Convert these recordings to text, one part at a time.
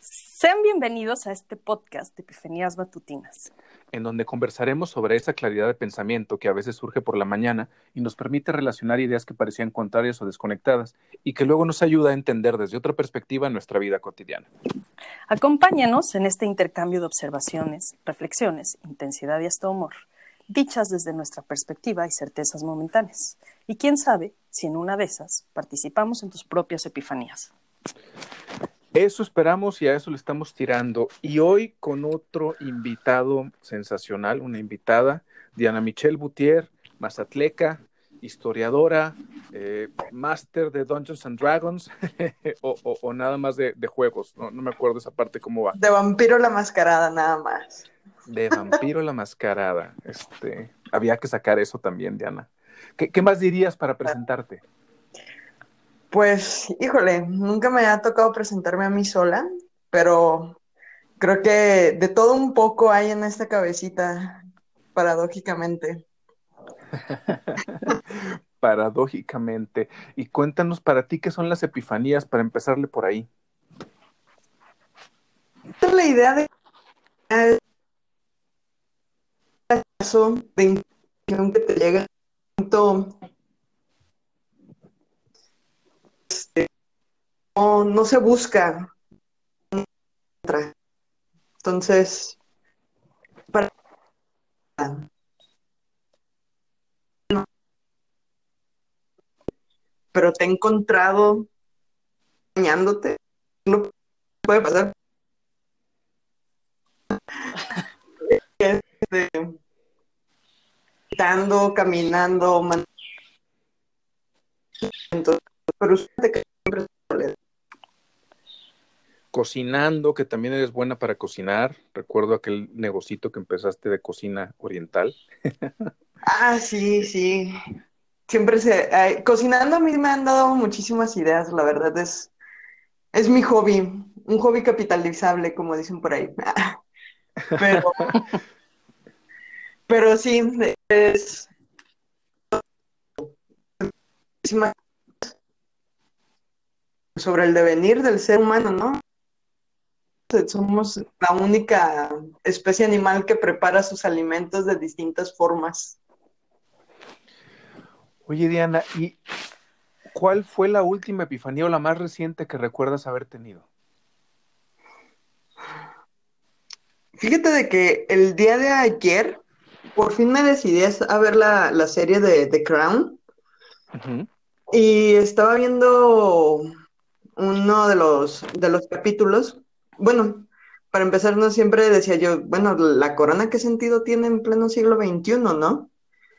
Sean bienvenidos a este podcast de Epifanías Matutinas, en donde conversaremos sobre esa claridad de pensamiento que a veces surge por la mañana y nos permite relacionar ideas que parecían contrarias o desconectadas y que luego nos ayuda a entender desde otra perspectiva nuestra vida cotidiana. Acompáñanos en este intercambio de observaciones, reflexiones, intensidad y hasta humor, dichas desde nuestra perspectiva y certezas momentáneas. Y quién sabe si en una de esas participamos en tus propias epifanías. Eso esperamos y a eso le estamos tirando. Y hoy con otro invitado sensacional, una invitada, Diana Michelle Boutier, mazatleca, historiadora, eh, máster de Dungeons and Dragons o, nada más de, juegos. No, me acuerdo esa parte cómo va. De vampiro la mascarada, nada más. De vampiro la mascarada. Este, había que sacar eso también, Diana. qué más dirías para presentarte? Pues, híjole, nunca me ha tocado presentarme a mí sola, pero creo que de todo un poco hay en esta cabecita, paradójicamente. paradójicamente. Y cuéntanos para ti qué son las epifanías para empezarle por ahí. La idea de de que te llega no, se busca. Entonces, para... pero te he encontrado bañándote, no puede pasar. Este, caminando, entonces, pero usted siempre cocinando, que también eres buena para cocinar. Recuerdo aquel negocito que empezaste de cocina oriental. ah, sí, sí. Siempre se... cocinando a mí me han dado muchísimas ideas, la verdad es... Es mi hobby, un hobby capitalizable, como dicen por ahí. pero... pero sí, es... sobre el devenir del ser humano, ¿no? somos la única especie animal que prepara sus alimentos de distintas formas. Oye, Diana, ¿y cuál fue la última epifanía o la más reciente que recuerdas haber tenido? Fíjate de que el día de ayer por fin me decidí a ver la, serie de The Crown. Y estaba viendo uno de los, de los capítulos bueno, para empezar, no siempre decía yo, bueno, la corona, ¿qué sentido tiene en pleno siglo XXI, no?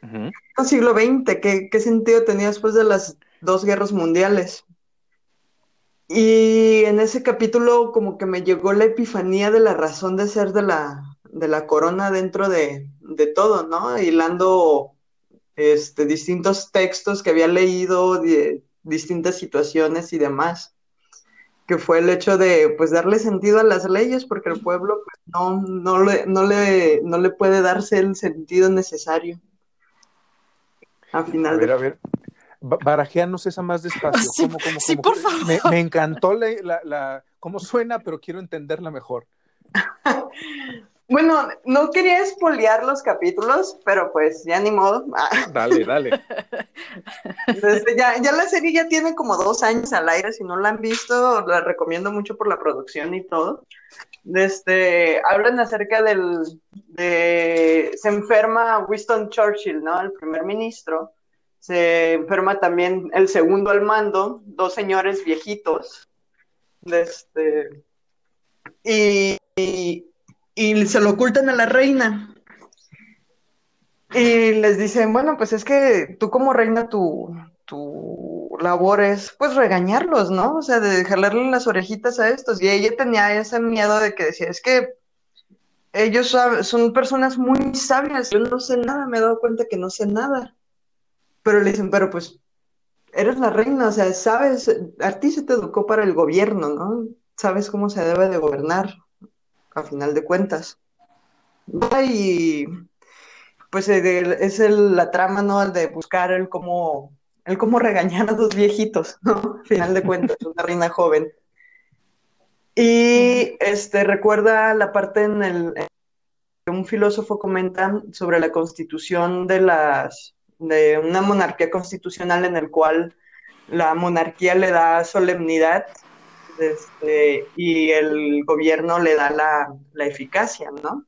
En siglo XX, ¿qué, ¿qué, sentido tenía después de las dos guerras mundiales? Y en ese capítulo como que me llegó la epifanía de la razón de ser de la, de la corona dentro de, de todo, ¿no? Hilando este, distintos textos que había leído, de distintas situaciones y demás que fue el hecho de pues darle sentido a las leyes, porque el pueblo pues, no, no, le, no, le, no le puede darse el sentido necesario. A final a ver, a ver. Barajeanos esa más despacio. Sí, sí por favor. Me, me encantó la, la, cómo suena, pero quiero entenderla mejor. Bueno, no quería espolear los capítulos, pero pues ya ni modo. Dale, dale. ya, ya, la serie ya tiene como dos años al aire, si no la han visto, la recomiendo mucho por la producción y todo. Este, hablan acerca del, de, se enferma Winston Churchill, ¿no? El primer ministro. Se enferma también el segundo al mando, dos señores viejitos. Este, y y se lo ocultan a la reina. Y les dicen, bueno, pues es que tú como reina tu, tu labor es pues regañarlos, ¿no? O sea, de jalarle las orejitas a estos. Y ella tenía ese miedo de que decía, es que ellos son personas muy sabias, yo no sé nada, me he dado cuenta que no sé nada. Pero le dicen, pero pues eres la reina, o sea, sabes, a ti se te educó para el gobierno, ¿no? Sabes cómo se debe de gobernar a final de cuentas. Y pues es el, la trama, ¿no? de buscar el cómo, el cómo regañar a dos viejitos, ¿no? A final de cuentas, una reina joven. Y este recuerda la parte en el que un filósofo comenta sobre la constitución de las de una monarquía constitucional en el cual la monarquía le da solemnidad este, y el gobierno le da la, la eficacia, ¿no?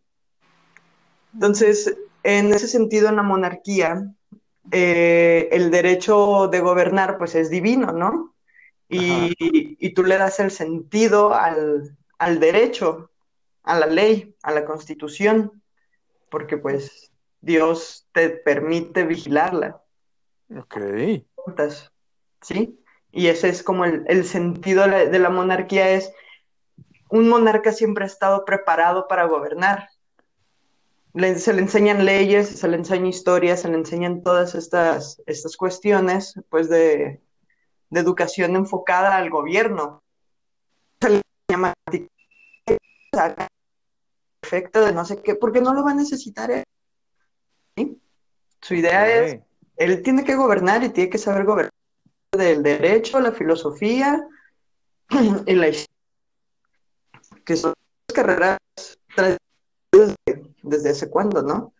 Entonces, en ese sentido, en la monarquía, eh, el derecho de gobernar, pues es divino, ¿no? Y, y tú le das el sentido al, al, derecho, a la ley, a la constitución, porque pues Dios te permite vigilarla. Ok. ¿Sí? Y ese es como el, el sentido de la, de la monarquía, es un monarca siempre ha estado preparado para gobernar se le enseñan leyes, se le enseña historia, se le enseñan todas estas, estas cuestiones pues de, de educación enfocada al gobierno. Se le llama perfecto de no sé qué, porque no lo va a necesitar él. Su idea es, él tiene que gobernar y tiene que saber gobernar del derecho, la filosofía y la historia, que son carreras desde hace cuándo, ¿no?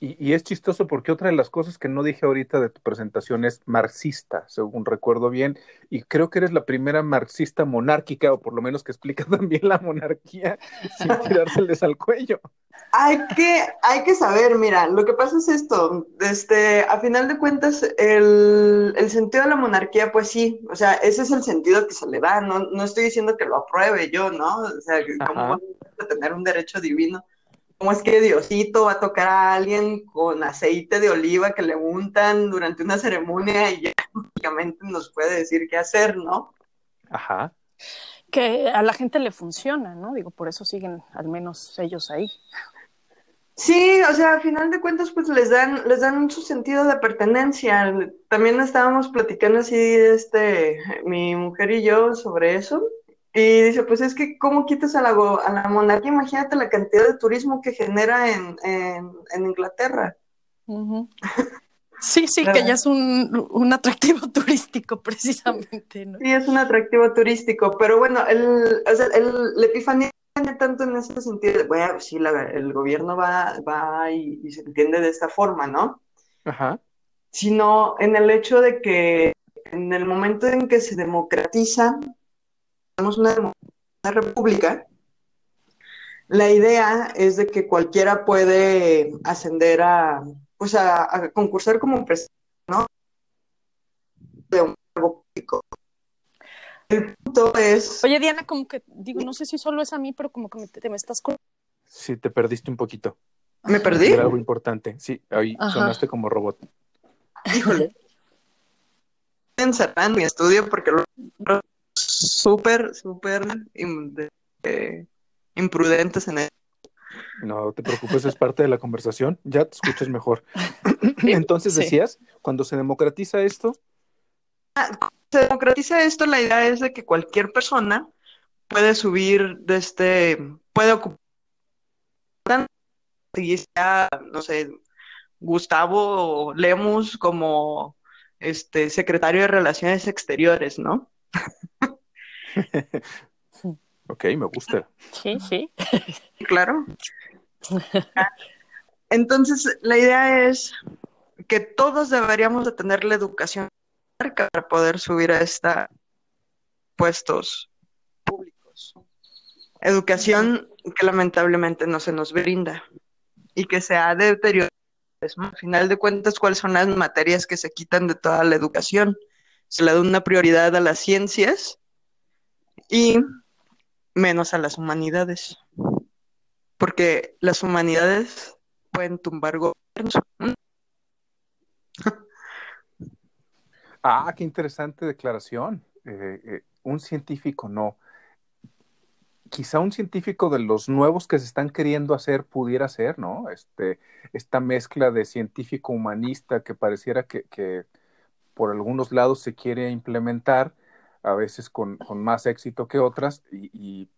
Y, es chistoso porque otra de las cosas que no dije ahorita de tu presentación es marxista, según recuerdo bien, y creo que eres la primera marxista monárquica, o por lo menos que explica también la monarquía sin tirárseles al cuello. Hay que, hay que saber, mira, lo que pasa es esto, este, a final de cuentas, el, el sentido de la monarquía, pues sí, o sea, ese es el sentido que se le da, no, no estoy diciendo que lo apruebe yo, ¿no? O sea, ¿cómo a tener un derecho divino? ¿Cómo es que Diosito va a tocar a alguien con aceite de oliva que le untan durante una ceremonia y ya únicamente nos puede decir qué hacer, ¿no? Ajá. Que a la gente le funciona, ¿no? Digo, por eso siguen al menos ellos ahí. Sí, o sea, al final de cuentas, pues les dan, les dan su sentido de pertenencia. También estábamos platicando así, este, mi mujer y yo sobre eso. Y dice, pues es que, ¿cómo quitas a la, a la monarquía? Imagínate la cantidad de turismo que genera en, en, Inglaterra. Sí, sí, que ya es un, un, atractivo turístico, precisamente. ¿no? Sí, es un atractivo turístico, pero bueno, el, o sea, el, la epifanía tanto en ese sentido de, bueno, sí, la, el gobierno va, va y, y, se entiende de esta forma, ¿no? Ajá. Sino en el hecho de que en el momento en que se democratiza tenemos una, república, la idea es de que cualquiera puede ascender a, pues a, concursar como presidente, ¿no? De un cargo público. El punto es... Oye, Diana, como que, digo, no sé si solo es a mí, pero como que me, te, me estás... Sí, te perdiste un poquito. ¿Me perdí? Era algo importante. Sí, ahí sonaste como robot. Híjole. Encerrado en mi estudio porque lo súper, súper imprudentes en eso. No te preocupes, es parte de la conversación. Ya te escuchas mejor. Entonces decías, cuando se democratiza esto. Ah, se democratiza esto, la idea es de que cualquier persona puede subir de este, puede ocupar, no sé, Gustavo Lemus como este secretario de Relaciones Exteriores, ¿no? ok, me gusta. Sí, sí. Claro. Entonces, la idea es que todos deberíamos de tener la educación para poder subir a estos puestos públicos. Educación que lamentablemente no se nos brinda y que se ha deteriorado. Al final de cuentas, ¿cuáles son las materias que se quitan de toda la educación? Se le da una prioridad a las ciencias y menos a las humanidades, porque las humanidades pueden tumbar gobiernos. Ah, qué interesante declaración. Eh, eh, un científico no. Quizá un científico de los nuevos que se están queriendo hacer pudiera ser, ¿no? Este, esta mezcla de científico humanista que pareciera que, que por algunos lados se quiere implementar, a veces con, más éxito que otras, y,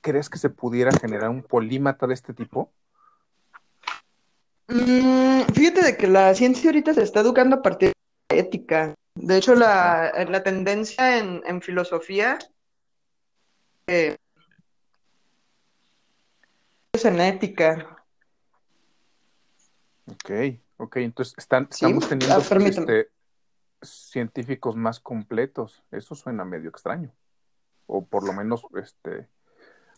¿crees que se pudiera generar un polímata de este tipo? Mm, fíjate de que la ciencia ahorita se está educando a partir de la ética. De hecho, la, la tendencia en, en, filosofía en ética. Ok, ok, entonces están, estamos teniendo Ah, este, científicos más completos. Eso suena medio extraño. O por lo menos este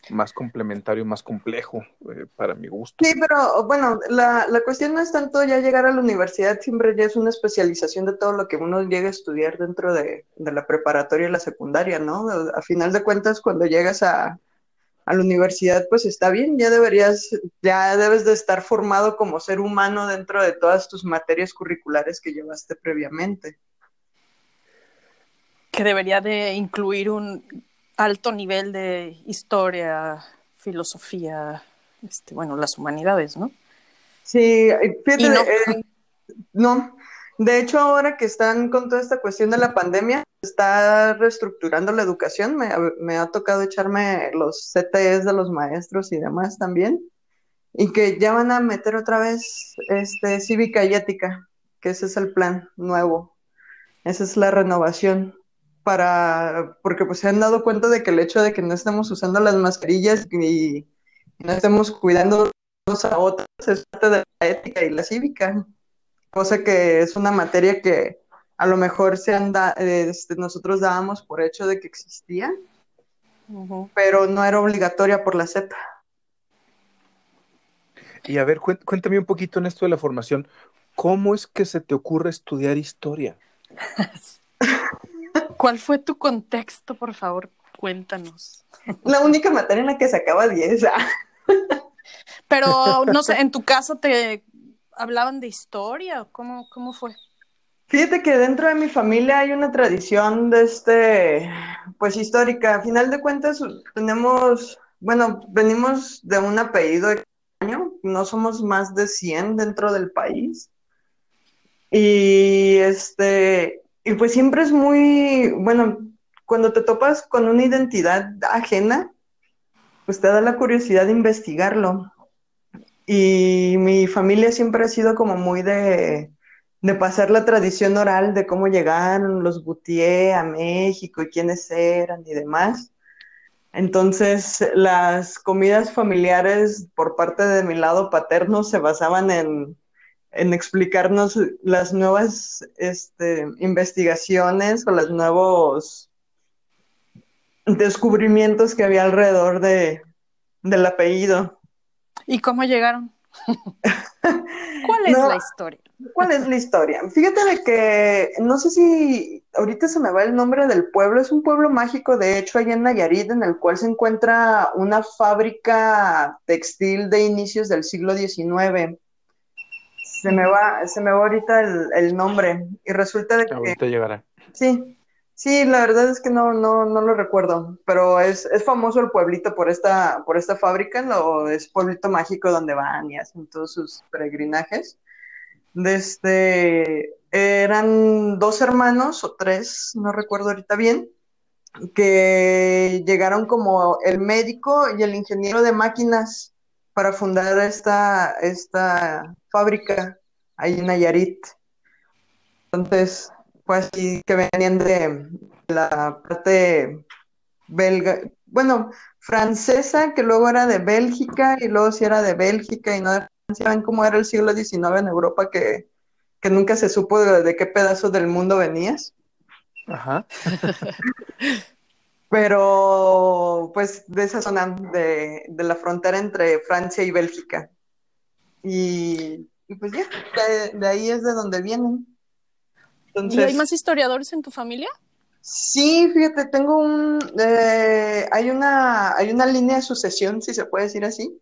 más complementario, más complejo eh, para mi gusto. Sí, pero bueno, la, la cuestión no es tanto ya llegar a la universidad, siempre ya es una especialización de todo lo que uno llega a estudiar dentro de, de la preparatoria y la secundaria, ¿no? A final de cuentas, cuando llegas a, a la universidad, pues está bien, ya deberías, ya debes de estar formado como ser humano dentro de todas tus materias curriculares que llevaste previamente. Que debería de incluir un alto nivel de historia, filosofía, este, bueno, las humanidades, ¿no? Sí, fíjate, Y no. eh, no. De hecho, ahora que están con toda esta cuestión de la pandemia, está reestructurando la educación. Me, me ha tocado echarme los CTEs de los maestros y demás también. Y que ya van a meter otra vez este, cívica y ética, que ese es el plan nuevo. Esa es la renovación para, porque pues se han dado cuenta de que el hecho de que no estemos usando las mascarillas y, y no estemos cuidando unos a otros es parte de la ética y la cívica, cosa que es una materia que a lo mejor se anda, este, nosotros dábamos por hecho de que existía, pero no era obligatoria por la SEP. Y a ver, cuént- cuéntame un poquito en esto de la formación. ¿Cómo es que se te ocurre estudiar historia? ¿Cuál fue tu contexto, por favor? Cuéntanos. La única materia en la que sacaba 10. ah. Pero, no sé, ¿en tu caso te hablaban de historia cómo, cómo fue? Fíjate que dentro de mi familia hay una tradición de este, pues histórica. A final de cuentas, tenemos, bueno, venimos de un apellido extraño, no somos más de 100 dentro del país. Y este, y pues siempre es muy, bueno, cuando te topas con una identidad ajena, pues te da la curiosidad de investigarlo. Y mi familia siempre ha sido como muy de de pasar la tradición oral de cómo llegaron los Gutiérrez a México y quiénes eran y demás. Entonces, las comidas familiares por parte de mi lado paterno se basaban en, en explicarnos las nuevas este, investigaciones o los nuevos descubrimientos que había alrededor de, del apellido. ¿Y cómo llegaron? ¿Cuál es No. la historia? ¿Cuál es la historia? Fíjate de que no sé si ahorita se me va el nombre del pueblo, es un pueblo mágico, de hecho, allá en Nayarit, en el cual se encuentra una fábrica textil de inicios del siglo XIX. Se me va, se me va ahorita el, el nombre y resulta de que Ahorita llegará. Sí, sí, la verdad es que no, no, no lo recuerdo, pero es, es famoso el pueblito por esta, por esta fábrica, ¿no? es pueblito mágico donde van y hacen todos sus peregrinajes. Desde, eran dos hermanos o tres, no recuerdo ahorita bien, que llegaron como el médico y el ingeniero de máquinas para fundar esta, esta fábrica ahí en Nayarit. Entonces, fue así que venían de la parte belga, bueno, francesa, que luego era de Bélgica, y luego sí era de Bélgica y no de Francia. Ven cómo era el siglo XIX en Europa, que, que nunca se supo de, de qué pedazo del mundo venías. Ajá. Pero, pues, de esa zona de, de la frontera entre Francia y Bélgica. Y, y pues ya, de, de ahí es de donde vienen. Entonces, ¿Y hay más historiadores en tu familia? Sí, fíjate, tengo un, eh, hay una, hay una línea de sucesión, si se puede decir así,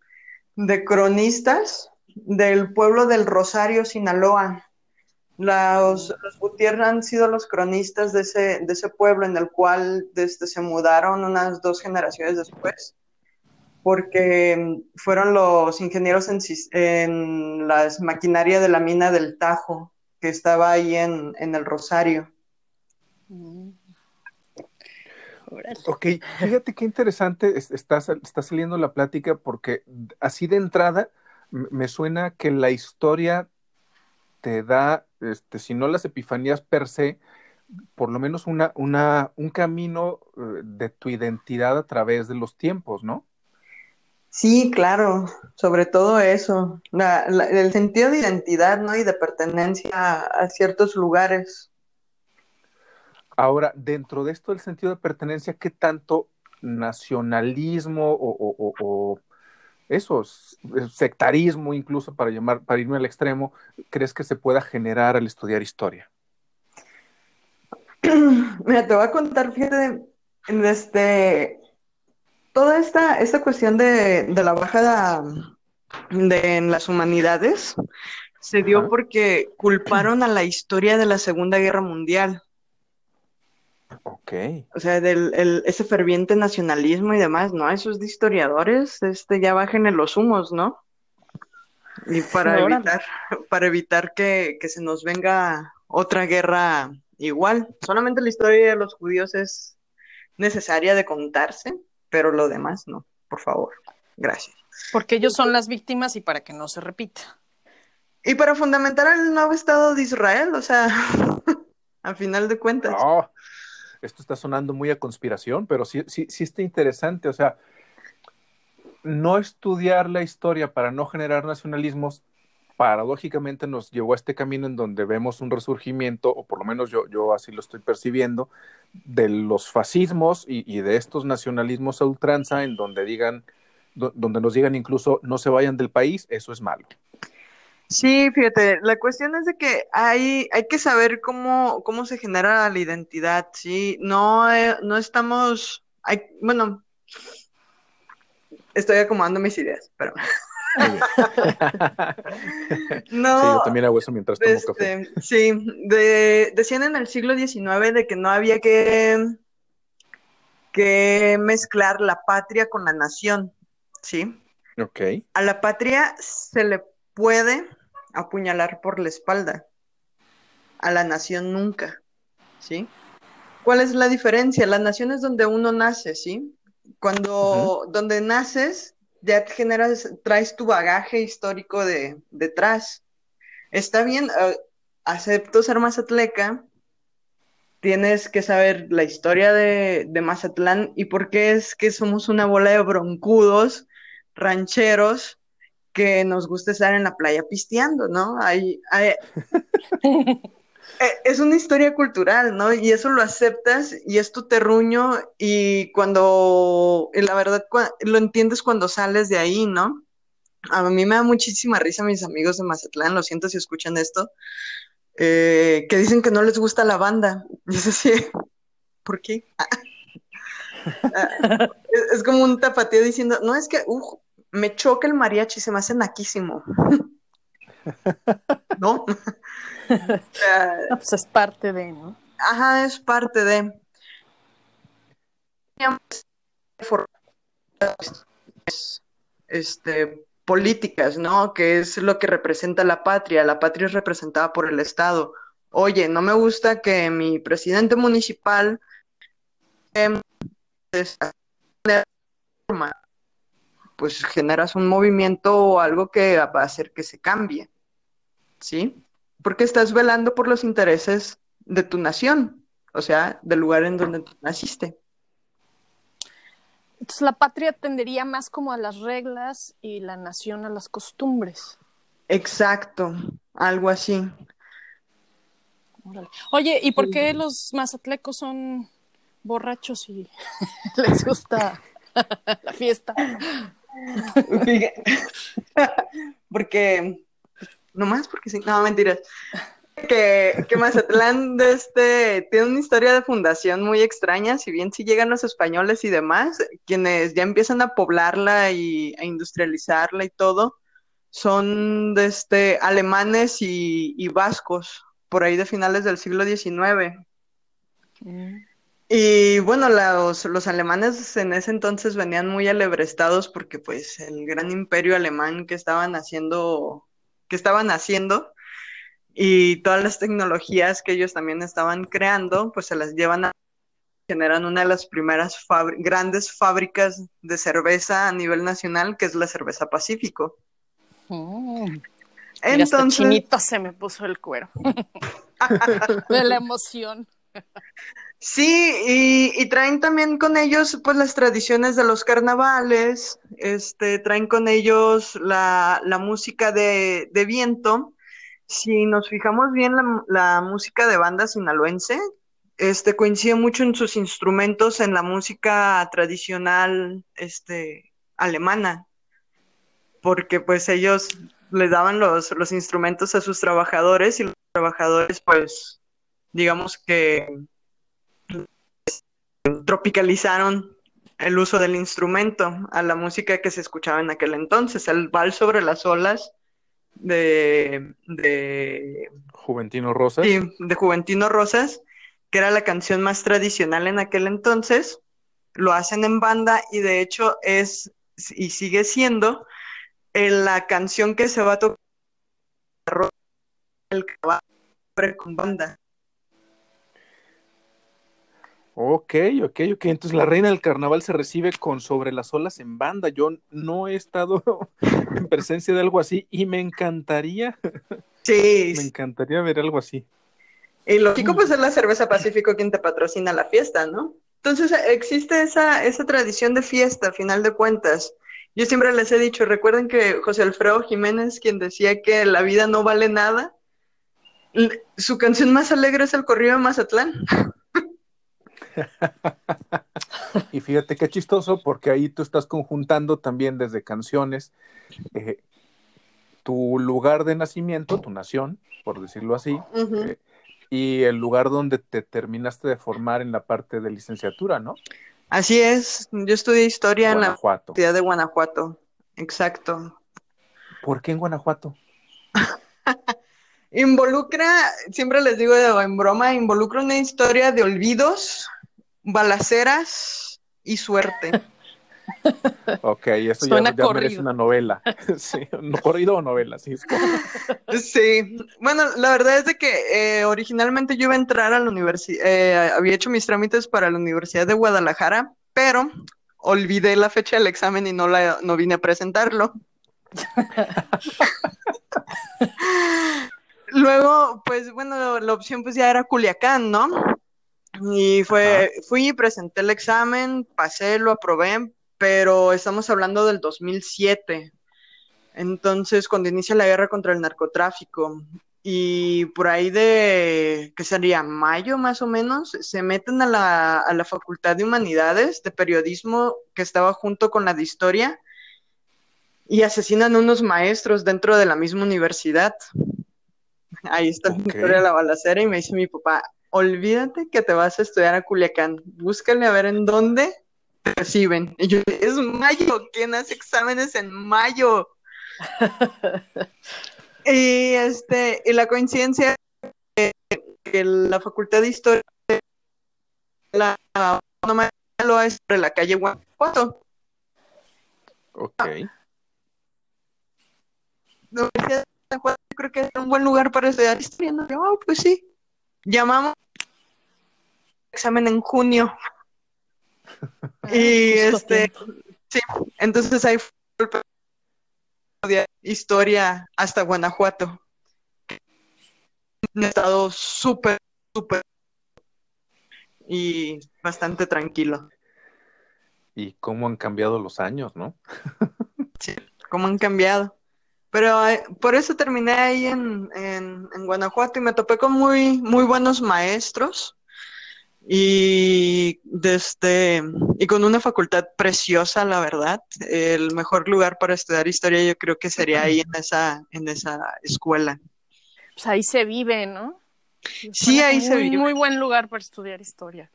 de cronistas del pueblo del Rosario, Sinaloa. Los, los Gutiérrez han sido los cronistas de ese, de ese pueblo en el cual desde, se mudaron unas dos generaciones después, porque fueron los ingenieros en, en las maquinaria de la mina del Tajo, que estaba ahí en, en el Rosario. Mm. Ok, fíjate qué interesante es- está, está saliendo la plática porque así de entrada me suena que la historia te da, este, si no las epifanías per se, por lo menos una, una, un camino eh, de tu identidad a través de los tiempos, ¿no? Sí, claro, sobre todo eso, el sentido de identidad, ¿no? Y de pertenencia a, ciertos lugares. Ahora, dentro de esto del sentido de pertenencia, ¿qué tanto nacionalismo o, o, eso, sectarismo incluso para llamar, para irme al extremo, crees que se pueda generar al estudiar historia? Mira, te voy a contar, fíjate, este, toda esta, esta cuestión de, la bajada de, en las humanidades se dio porque culparon a la historia de la Segunda Guerra Mundial. Ok. O sea, del ese ferviente nacionalismo y demás, ¿no? Esos de historiadores, este, ya bajen en los humos, ¿no? Y para evitar, para evitar que, que se nos venga otra guerra igual. Solamente la historia de los judíos es necesaria de contarse, pero lo demás no, por favor. Gracias. Porque ellos son las víctimas y para que no se repita. Y para fundamentar el nuevo Estado de Israel, o sea, a final de cuentas. No, esto está sonando muy a conspiración, pero sí, sí, sí está interesante. O sea, no estudiar la historia para no generar nacionalismos paradójicamente nos llevó a este camino en donde vemos un resurgimiento, o por lo menos yo, yo así lo estoy percibiendo, de los fascismos y, de estos nacionalismos a ultranza, en donde digan, donde nos digan incluso no se vayan del país, eso es malo. Sí, fíjate, la cuestión es de que hay, hay que saber cómo, cómo se genera la identidad, sí, no, eh, no estamos, hay, bueno, estoy acomodando mis ideas, pero... no, sí, yo también hago eso mientras tomo café. Este, sí, decían en el siglo XIX de que no había que, que mezclar la patria con la nación, ¿sí? Ok. A la patria se le puede apuñalar por la espalda, a la nación nunca, ¿sí? ¿Cuál es la diferencia? La nación es donde uno nace, ¿sí? Cuando, donde naces, ya generas, traes tu bagaje histórico de, detrás. Está bien, eh, acepto ser mazatleca, tienes que saber la historia de, de, Mazatlán y por qué es que somos una bola de broncudos, rancheros, que nos gusta estar en la playa pisteando, ¿no? hay, Eh, es una historia cultural, ¿no? Y eso lo aceptas y es tu terruño y cuando, la verdad, lo entiendes cuando sales de ahí, ¿no? A mí me da muchísima risa mis amigos de Mazatlán, lo siento si escuchan esto, eh, que dicen que no les gusta la banda. Y es así, ¿por qué? Es, como un tapatío diciendo, no, es que, me choca el mariachi, se me hace naquísimo. ¿No? pues es parte de, ¿no? Ajá, es parte de. Este, políticas, ¿no? Que es lo que representa la patria. La patria es representada por el Estado. Oye, no me gusta que mi presidente municipal pues generas un movimiento o algo que va a hacer que se cambie. ¿Sí? Porque estás velando por los intereses de tu nación, o sea, del lugar en donde naciste. Entonces la patria tendería más como a las reglas y la nación a las costumbres. Exacto, algo así. Oye, ¿y por qué los mazatlecos son borrachos y les gusta la fiesta? porque nomás porque sí, no, mentiras. Que, que Mazatlán de este, tiene una historia de fundación muy extraña, si bien sí llegan los españoles y demás, quienes ya empiezan a poblarla y a industrializarla y todo, son de este, alemanes y, vascos, por ahí de finales del siglo XIX. Mm. Y bueno, los, los, alemanes en ese entonces venían muy alebrestados porque pues el gran imperio alemán que estaban haciendo que estaban haciendo y todas las tecnologías que ellos también estaban creando, pues se las llevan a generan una de las primeras grandes fábricas de cerveza a nivel nacional, que es la cerveza Pacífico. Mm. Entonces, chinito se me puso el cuero de la emoción. Sí, y, traen también con ellos pues las tradiciones de los carnavales, este, traen con ellos la, música de, viento. Si nos fijamos bien, la, música de banda sinaloense este, coincide mucho en sus instrumentos en la música tradicional este, alemana, porque pues ellos les daban los, los instrumentos a sus trabajadores y los trabajadores pues digamos que tropicalizaron el uso del instrumento a la música que se escuchaba en aquel entonces, el vals sobre las olas de, de Juventino Rosas. Sí, de Juventino Rosas, que era la canción más tradicional en aquel entonces. Lo hacen en banda y de hecho es y sigue siendo la canción que se va a tocar el caballo con banda. Ok, ok, ok. Entonces la reina del carnaval se recibe con sobre las olas en banda. Yo no he estado en presencia de algo así y me encantaría. Sí. me encantaría ver algo así. Y lógico, pues es la cerveza Pacífico quien te patrocina la fiesta, ¿no? Entonces existe esa, esa tradición de fiesta, a final de cuentas. Yo siempre les he dicho, recuerden que José Alfredo Jiménez, quien decía que la vida no vale nada, su canción más alegre es el corrido de Mazatlán. y fíjate qué chistoso, porque ahí tú estás conjuntando también desde canciones eh, tu lugar de nacimiento, tu nación, por decirlo así, eh, y el lugar donde te terminaste de formar en la parte de licenciatura, ¿no? Así es, yo estudié historia en la Universidad de Guanajuato, exacto. ¿Por qué en Guanajuato? involucra, siempre les digo en broma, involucra una historia de olvidos, balaceras y suerte. Ok, eso ya, merece una novela. sí, corrido o novela, sí. sí, bueno, la verdad es de que eh, originalmente yo iba a entrar a la universidad, eh, había hecho mis trámites para la Universidad de Guadalajara, pero olvidé la fecha del examen y no, la, no vine a presentarlo. Luego, pues bueno, la opción pues ya era Culiacán, ¿no? Y fue, fui, presenté el examen, pasé, lo aprobé, pero estamos hablando del 2007. Entonces, cuando inicia la guerra contra el narcotráfico, y por ahí de, ¿qué sería? Mayo más o menos, se meten a la, a la Facultad de Humanidades de Periodismo que estaba junto con la de Historia y asesinan a unos maestros dentro de la misma universidad. Ahí está la historia de la balacera y me dice mi papá, olvídate que te vas a estudiar a Culiacán, búscale a ver en dónde te reciben. Y yo, es mayo, ¿quién hace exámenes en mayo? y este, y la coincidencia que, que la Facultad de Historia la lo es sobre la calle Guanajuato. Ok. La creo que es un buen lugar para estudiar historia. Oh, pues sí. Llamamos examen en junio. y este, sí, entonces ahí fue el historia hasta Guanajuato. Un estado súper, súper y bastante tranquilo. Y cómo han cambiado los años, ¿no? sí, cómo han cambiado. Pero eh, por eso terminé ahí en, en, Guanajuato y me topé con muy, muy buenos maestros y, desde, y con una facultad preciosa, la verdad. El mejor lugar para estudiar historia yo creo que sería ahí en esa, en esa escuela. Pues ahí se vive, ¿no? Sí, ahí se vive. Muy buen lugar para estudiar historia.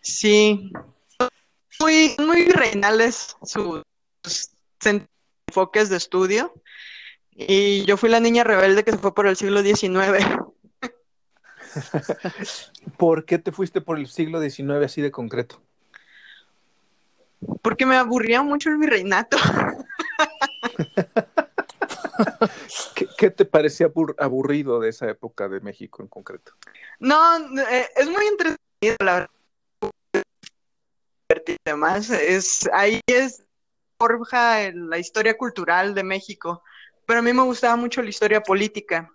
Sí. Muy, muy reinales sus enfoques de estudio y yo fui la niña rebelde que se fue por el siglo XIX. ¿Por qué te fuiste por el siglo XIX así de concreto? Porque me aburría mucho el virreinato. ¿Qué, te parecía aburrido de esa época de México en concreto? No, eh, es muy entretenido, la verdad. Además, es, ahí es forja la historia cultural de México pero a mí me gustaba mucho la historia política.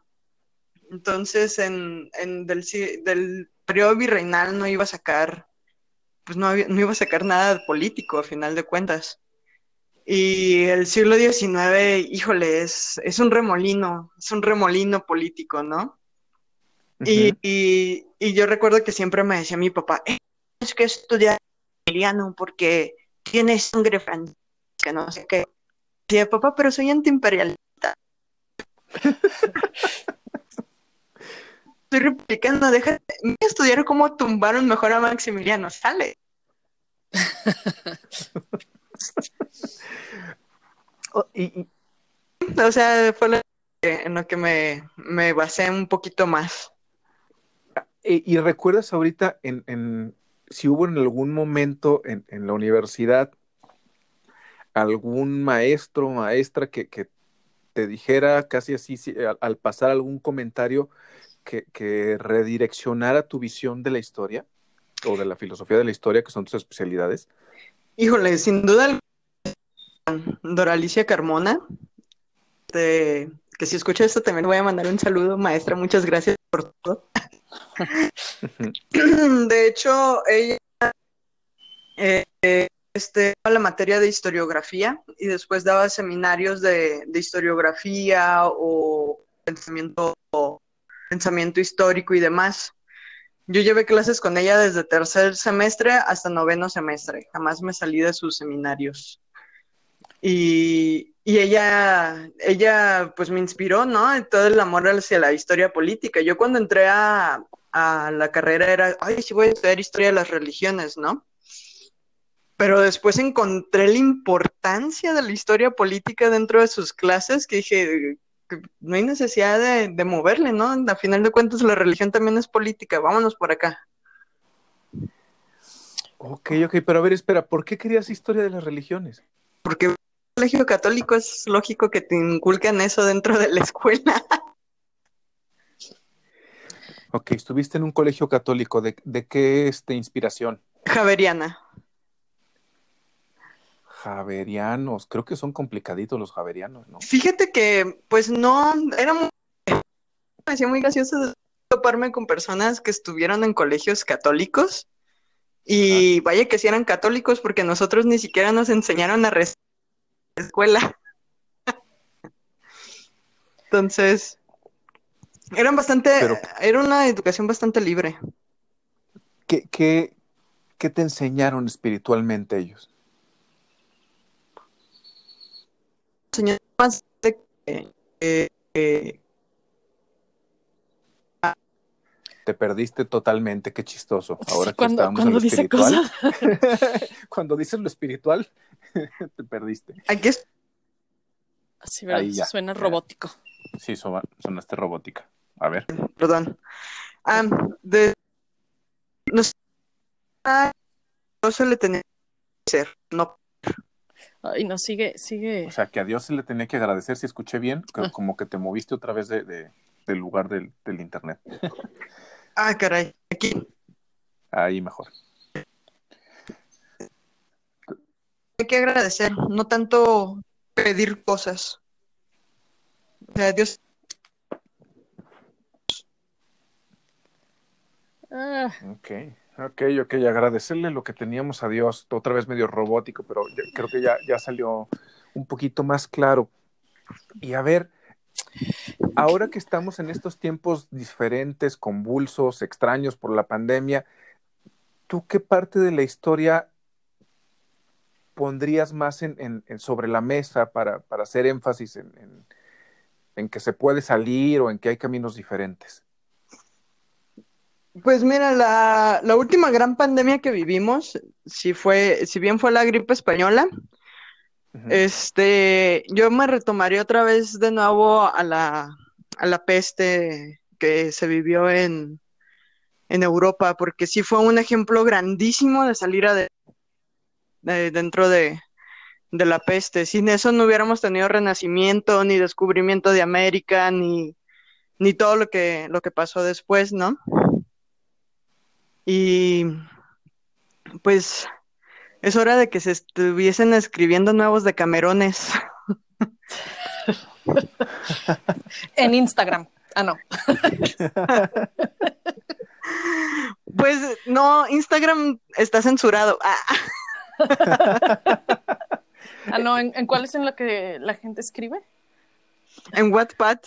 Entonces, en, del, periodo virreinal no iba a sacar, pues no, no iba a sacar nada político a final de cuentas. Y el siglo XIX, híjole, es, es un remolino, es un remolino político, ¿no? y, y, yo recuerdo que siempre me decía mi papá, eh, es que estudiar italiano porque tiene sangre francesa, no sé qué. Decía, papá, pero soy antiimperialista. Estoy replicando, déjame estudiar cómo tumbaron mejor a Maximiliano, sale. Oh, o sea, fue en lo que me, me, basé un poquito más. ¿Y, recuerdas ahorita en, en, si hubo en algún momento en, en la universidad algún maestro, maestra que, que te dijera casi así al, pasar algún comentario que, que, redireccionara tu visión de la historia o de la filosofía de la historia, que son tus especialidades? Híjole, sin duda Doralicia Carmona, que si escucha esto también voy a mandar un saludo, maestra, muchas gracias por todo. de hecho, ella eh, este, la materia de historiografía y después daba seminarios de, historiografía o pensamiento, pensamiento histórico y demás. Yo llevé clases con ella desde tercer semestre hasta noveno semestre. Jamás me salí de sus seminarios. Y, ella, ella pues me inspiró, ¿no? Todo el amor hacia la historia política. Yo cuando entré a, a la carrera era, ay, sí voy a estudiar historia de las religiones, ¿no? Pero después encontré la importancia de la historia política dentro de sus clases que dije, no hay necesidad de, de moverle, ¿no? A final de cuentas la religión también es política, vámonos por acá. Ok, ok, pero a ver, espera, ¿por qué querías historia de las religiones? Porque el colegio católico es lógico que te inculcan eso dentro de la escuela. Ok, estuviste en un colegio católico, ¿de, de qué este, inspiración? Javeriana. Javerianos, creo que son complicaditos los javerianos, ¿no? Fíjate que, pues no, era muy, me hacía muy gracioso toparme con personas que estuvieron en colegios católicos y vaya que si eran católicos porque nosotros ni siquiera nos enseñaron a rezar en la escuela. Entonces, eran bastante, era una educación bastante libre. ¿Qué, qué, qué te enseñaron espiritualmente ellos? Señor te perdiste totalmente, qué chistoso. Ahora que cuando, estábamos cuando en lo espiritual. cuando dices lo espiritual, te perdiste. Aquí es... Sí, ¿verdad? suena robótico. Sí, sonaste robótica. A ver. Perdón. de... No, no se le tenía que ser, no Ay, no, sigue, sigue. O sea, que a Dios se le tenía que agradecer, si escuché bien, ah. como que te moviste otra vez de, del lugar del, del internet. ah, caray, aquí. Ahí mejor. Hay que agradecer, no tanto pedir cosas. O sea, Dios. Ah. Ok. Ok, ok, agradecerle lo que teníamos a Dios, otra vez medio robótico, pero creo que ya, ya salió un poquito más claro. Y a ver, ahora que estamos en estos tiempos diferentes, convulsos, extraños por la pandemia, ¿tú qué parte de la historia pondrías más en, en, sobre la mesa para, para hacer énfasis en, en que se puede salir o en que hay caminos diferentes? Pues mira, la, la, última gran pandemia que vivimos, si fue, si bien fue la gripe española, este, yo me retomaría otra vez de nuevo a la, a la peste que se vivió en, en Europa, porque sí fue un ejemplo grandísimo de salir a de, dentro de, de la peste. Sin eso no hubiéramos tenido renacimiento, ni descubrimiento de América, ni, ni todo lo que, lo que pasó después, ¿no? Y pues es hora de que se estuviesen escribiendo nuevos de Camerones. en Instagram. Ah, no. Pues no, Instagram está censurado. Ah. ah, no, ¿en, cuál es en la que la gente escribe? En Wattpad.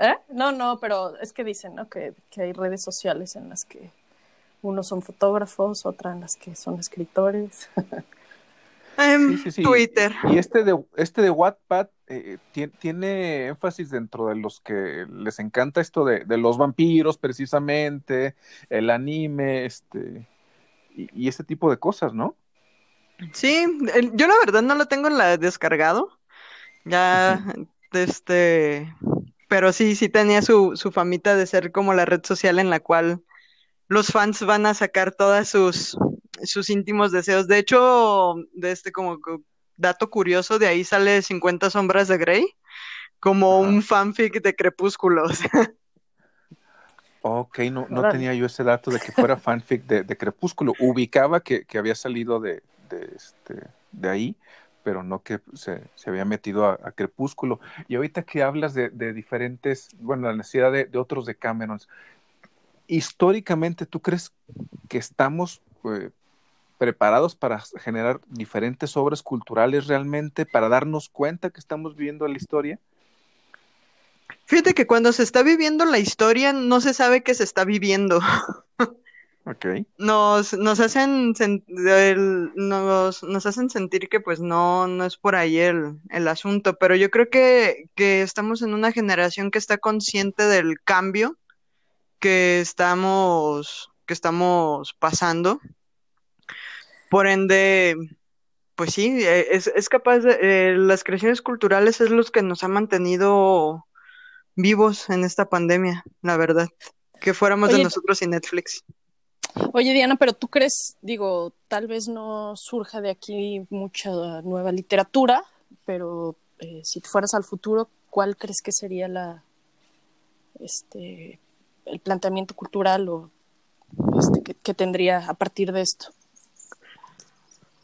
¿Eh? No, no, pero es que dicen, ¿no? Que, que hay redes sociales en las que unos son fotógrafos, otras en las que son escritores. Em, Twitter. Y este de, este de Wattpad eh, tiene, énfasis dentro de los que les encanta esto de, los vampiros, precisamente, el anime, este, y, ese tipo de cosas, ¿no? Sí, yo la verdad no lo tengo en la descargado. Ya, este, pero sí, sí tenía su, su famita de ser como la red social en la cual los fans van a sacar todas sus, sus íntimos deseos. De hecho, de este como dato curioso, de ahí sale 50 sombras de Grey como un fanfic de Crepúsculos. Ok, no, no tenía yo ese dato de que fuera fanfic de, Crepúsculo. Ubicaba que, había salido de, de, este, de ahí, pero no que se, había metido a, Crepúsculo. Y ahorita que hablas de, diferentes, bueno, la necesidad de, otros de Cameron, históricamente, ¿tú crees que estamos eh, preparados para generar diferentes obras culturales realmente, para darnos cuenta que estamos viviendo la historia? Fíjate que cuando se está viviendo la historia no se sabe que se está viviendo. Okay. Nos, nos hacen nos, nos, hacen sentir que pues no, no es por ahí el, el asunto, pero yo creo que, que, estamos en una generación que está consciente del cambio que estamos, que estamos pasando. Por ende, pues sí, e, es, es capaz de, eh, las creaciones culturales es los que nos han mantenido vivos en esta pandemia, la verdad. Que fuéramos de nosotros y Netflix. Oye, Diana, pero tú crees, digo, tal vez no surja de aquí mucha nueva literatura, pero eh, si fueras al futuro, ¿cuál crees que sería la, este, el planteamiento cultural o este, que, tendría a partir de esto?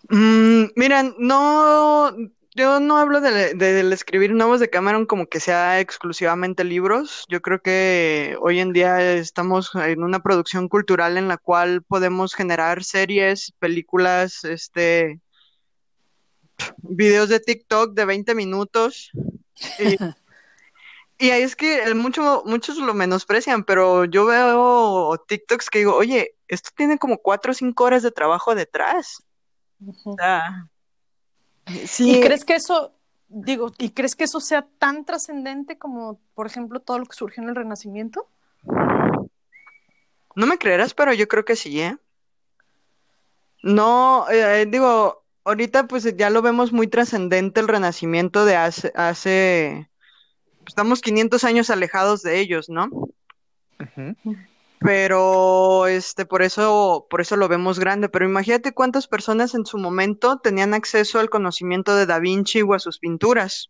Mm, mira, no, yo no hablo de, escribir nuevos de Cameron como que sea exclusivamente libros. Yo creo que hoy en día estamos en una producción cultural en la cual podemos generar series, películas, este, videos de TikTok de 20 minutos. Y, Y ahí es que mucho, muchos lo menosprecian, pero yo veo TikToks que digo, oye, esto tiene como cuatro o cinco horas de trabajo detrás. Sí. ¿Y crees que eso, digo, y crees que eso sea tan trascendente como, por ejemplo, todo lo que surgió en el Renacimiento? No me creerás, pero yo creo que sí, ¿eh? No, eh, digo, ahorita pues ya lo vemos muy trascendente el Renacimiento de hace, hace estamos 500 años alejados de ellos, ¿no? Pero este por eso por eso lo vemos grande, pero imagínate cuántas personas en su momento tenían acceso al conocimiento de Da Vinci o a sus pinturas.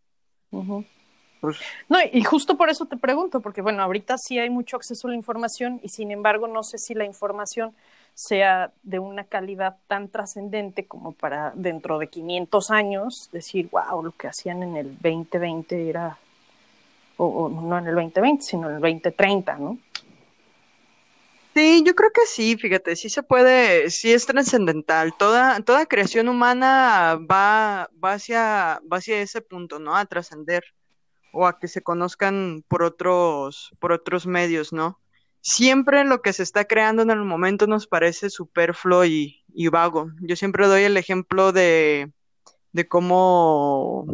Pues no, y justo por eso te pregunto, porque bueno, ahorita sí hay mucho acceso a la información y sin embargo no sé si la información sea de una calidad tan trascendente como para dentro de 500 años decir, wow, lo que hacían en el 2020 era o, no en el 2020, sino en el 2030, ¿no? Sí, yo creo que sí, fíjate, sí se puede, sí es trascendental. Toda, toda creación humana va, va, hacia, va hacia ese punto, ¿no? A trascender o a que se conozcan por otros, por otros medios, ¿no? Siempre lo que se está creando en el momento nos parece superfluo y, y vago. Yo siempre doy el ejemplo de, de cómo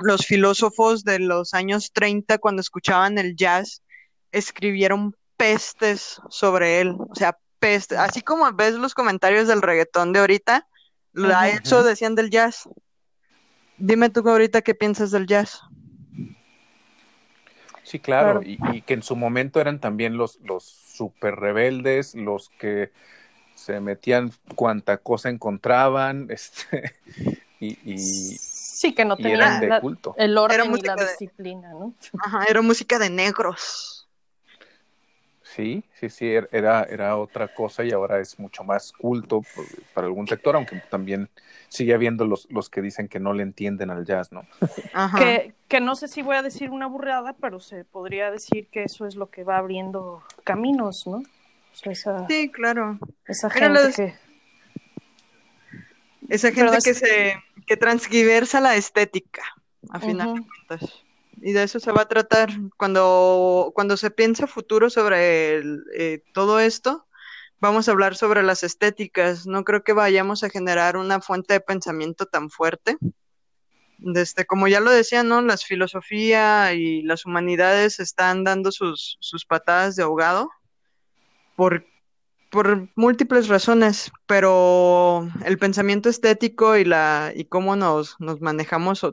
los filósofos de los años 30, cuando escuchaban el jazz, escribieron pestes sobre él. O sea, pestes. Así como ves los comentarios del reggaetón de ahorita, eso decían del jazz. Dime tú ahorita qué piensas del jazz. Sí, claro, Y, que en su momento eran también los, los super rebeldes, los que se metían cuanta cosa encontraban, este, y Sí, que no tenía el orden y la disciplina, ¿no? Ajá, era música de negros. Sí, sí, sí, er, era, era otra cosa y ahora es mucho más culto para algún sector, aunque también sigue habiendo los, los que dicen que no le entienden al jazz, ¿no? Ajá. Que, que no sé si voy a decir una burrada, pero se podría decir que eso es lo que va abriendo caminos, ¿no? O esa, Sí, claro. esa gente los- que... Esa Pero gente que es- se que transgiversa la estética, a final de cuentas. Y de eso se va a tratar cuando, cuando se piensa futuro sobre el, eh, todo esto. Vamos a hablar sobre las estéticas. No creo que vayamos a generar una fuente de pensamiento tan fuerte. Desde, como ya lo decía, ¿no? Las filosofía y las humanidades están dando sus, sus patadas de ahogado por, por múltiples razones, pero el pensamiento estético y la y cómo nos, nos manejamos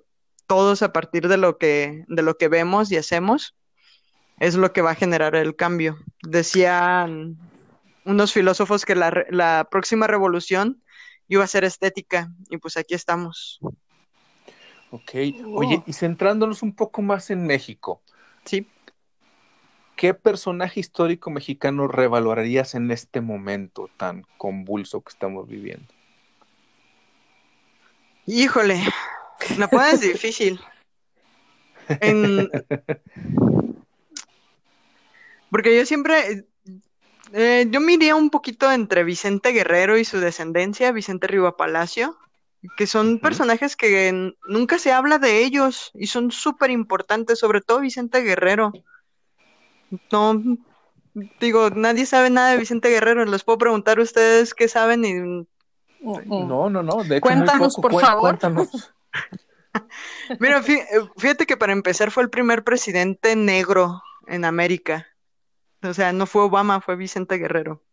todos a partir de lo que de lo que vemos y hacemos es lo que va a generar el cambio. Decían unos filósofos que la, la próxima revolución iba a ser estética y pues aquí estamos. Ok. Oye, y centrándonos un poco más en México, Sí. ¿qué personaje histórico mexicano revalorarías en este momento tan convulso que estamos viviendo? Híjole, la pones difícil. En- Porque yo siempre, eh, yo me iría un poquito entre Vicente Guerrero y su descendencia, Vicente Riva Palacio, que son personajes que nunca se habla de ellos y son súper importantes, sobre todo Vicente Guerrero. No, digo, nadie sabe nada de Vicente Guerrero, les puedo preguntar a ustedes qué saben y Mm, mm. No, no, no. De hecho, muy Cuéntanos, poco. por favor. Cuéntanos. Mira, eh, fíjate que para empezar fue el primer presidente negro en América. O sea, no fue Obama, fue Vicente Guerrero.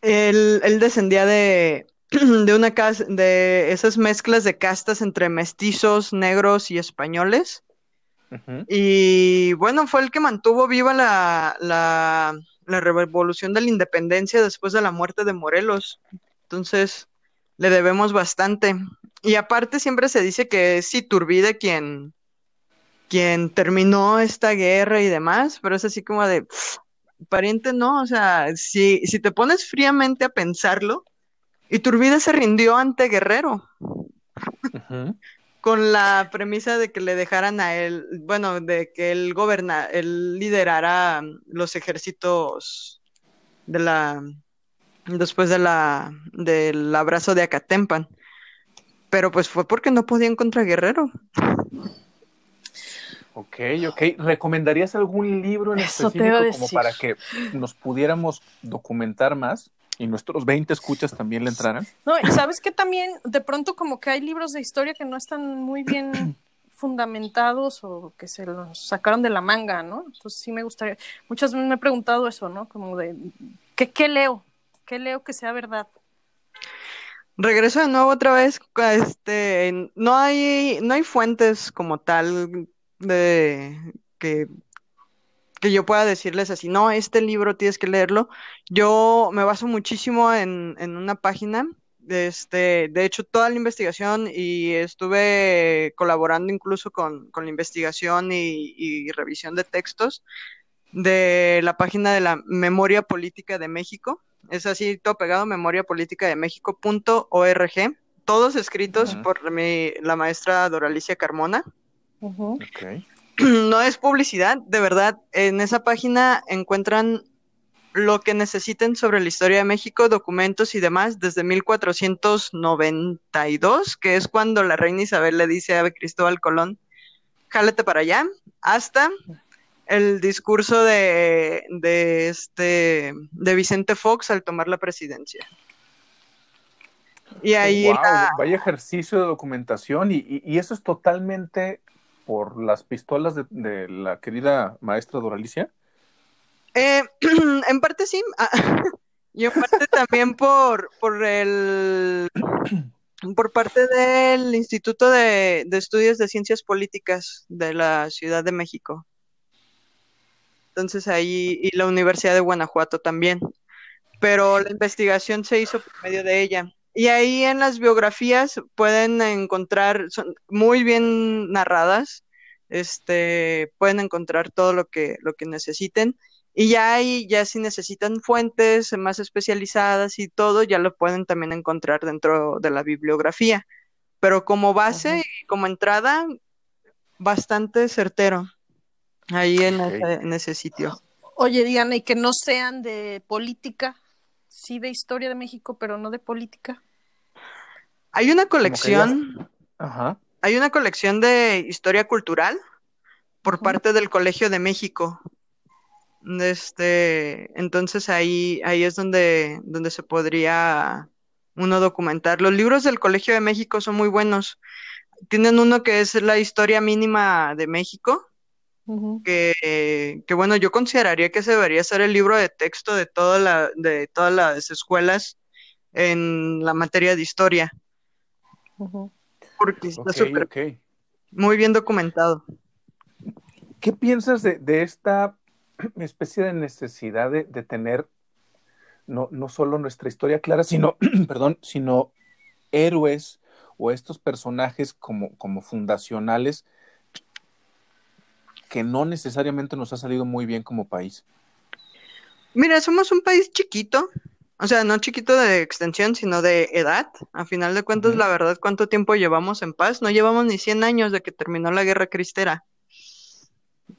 Él, él descendía de, de una casa, de esas mezclas de castas entre mestizos, negros y españoles. Y bueno, fue el que mantuvo viva la, la, la revolución de la independencia después de la muerte de Morelos. Entonces, le debemos bastante. Y aparte, siempre se dice que es Iturbide quien, quien terminó esta guerra y demás, pero es así como de pff, pariente, no. O sea, si, si te pones fríamente a pensarlo, Iturbide se rindió ante Guerrero con la premisa de que le dejaran a él, bueno, de que él goberna, él liderara mm, los ejércitos de la después de la del abrazo de Acatempan. Pero pues fue porque no podían contra Guerrero. Ok, ok. ¿Recomendarías algún libro en Eso te iba a específico como decir. para que nos pudiéramos documentar más y nuestros 20 escuchas también le entraran? No, y sabes que también de pronto como que hay libros de historia que no están muy bien fundamentados o que se los sacaron de la manga, ¿no? Entonces sí me gustaría, muchas veces me he preguntado eso, ¿no? Como de, ¿qué, qué leo? ¿Qué leo que sea verdad? Regreso de nuevo otra vez, este, no hay, no hay fuentes como tal de que, que yo pueda decirles así, no, este libro tienes que leerlo. Yo me baso muchísimo en, en una página, este, de hecho, toda la investigación y estuve colaborando incluso con, con la investigación y, y revisión de textos de la página de la Memoria Política de México. Es así, todo pegado, memoria política de México.org. Todos escritos por mi- la maestra Doralicia Carmona. No es publicidad, de verdad. En esa página encuentran lo que necesiten sobre la historia de México, documentos y demás, desde 1492, que es cuando la reina Isabel le dice a Cristóbal Colón, jálate para allá, hasta el discurso de, de este de Vicente Fox al tomar la presidencia. Y ahí Wow, la- vaya ejercicio de documentación y, y- y eso es totalmente por las pistolas de, de la querida maestra Doralicia. Eh, en parte sí, ah, y en parte también por, por el por parte del Instituto de, de Estudios de Ciencias Políticas de la Ciudad de México. Entonces ahí, y la Universidad de Guanajuato también. Pero la investigación se hizo por medio de ella. Y ahí en las biografías pueden encontrar, son muy bien narradas, este, pueden encontrar todo lo que, lo que necesiten. Y ya ahí, ya si necesitan fuentes más especializadas y todo, ya lo pueden también encontrar dentro de la bibliografía. Pero como base y como entrada, bastante certero ahí en, Ok. ese, en ese sitio. Oye, Diana, y que no sean de política, sí de historia de México, pero no de política. Hay una colección, Ajá. hay una colección de historia cultural por parte del Colegio de México. Este, entonces ahí, ahí es donde, donde se podría uno documentar. Los libros del Colegio de México son muy buenos. Tienen uno que es la historia mínima de México, que, que, bueno, yo consideraría que ese debería ser el libro de texto de, toda la, de todas las escuelas en la materia de historia. Porque está muy bien documentado. ¿Qué piensas de, de esta especie de necesidad de, de tener no, no, solo nuestra historia clara, sino, perdón, sino héroes o estos personajes como, como fundacionales que no necesariamente nos ha salido muy bien como país? Mira, somos un país chiquito, o sea, no chiquito de extensión, sino de edad. A final de cuentas, la verdad, ¿cuánto tiempo llevamos en paz? No llevamos ni 100 años de que terminó la guerra cristera.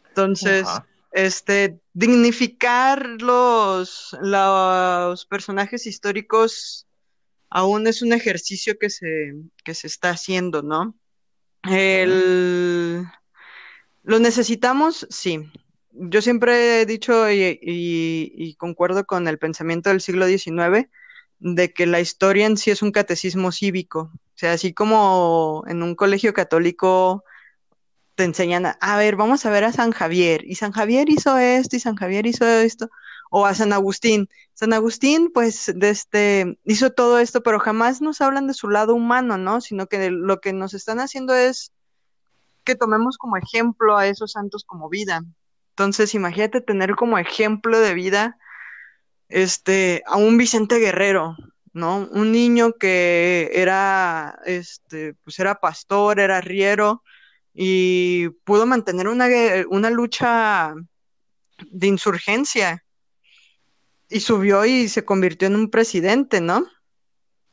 Entonces, este, dignificar los, los personajes históricos aún es un ejercicio que se, que se está haciendo, ¿no? El... ¿Lo necesitamos? Sí. Yo siempre he dicho y, concuerdo con el pensamiento del siglo XIX de que la historia en sí es un catecismo cívico. O sea, así como en un colegio católico te enseñan, a, a, ver, vamos a ver a San Javier, y San Javier hizo esto, y San Javier hizo esto, o a San Agustín. San Agustín, pues, de este, hizo todo esto, pero jamás nos hablan de su lado humano, ¿no? Sino que lo que nos están haciendo es que tomemos como ejemplo a esos santos como vida. Entonces, imagínate tener como ejemplo de vida este, a un Vicente Guerrero, ¿no? Un niño que era, este, pues era pastor, era riero y pudo mantener una, una lucha de insurgencia y subió y se convirtió en un presidente, ¿no?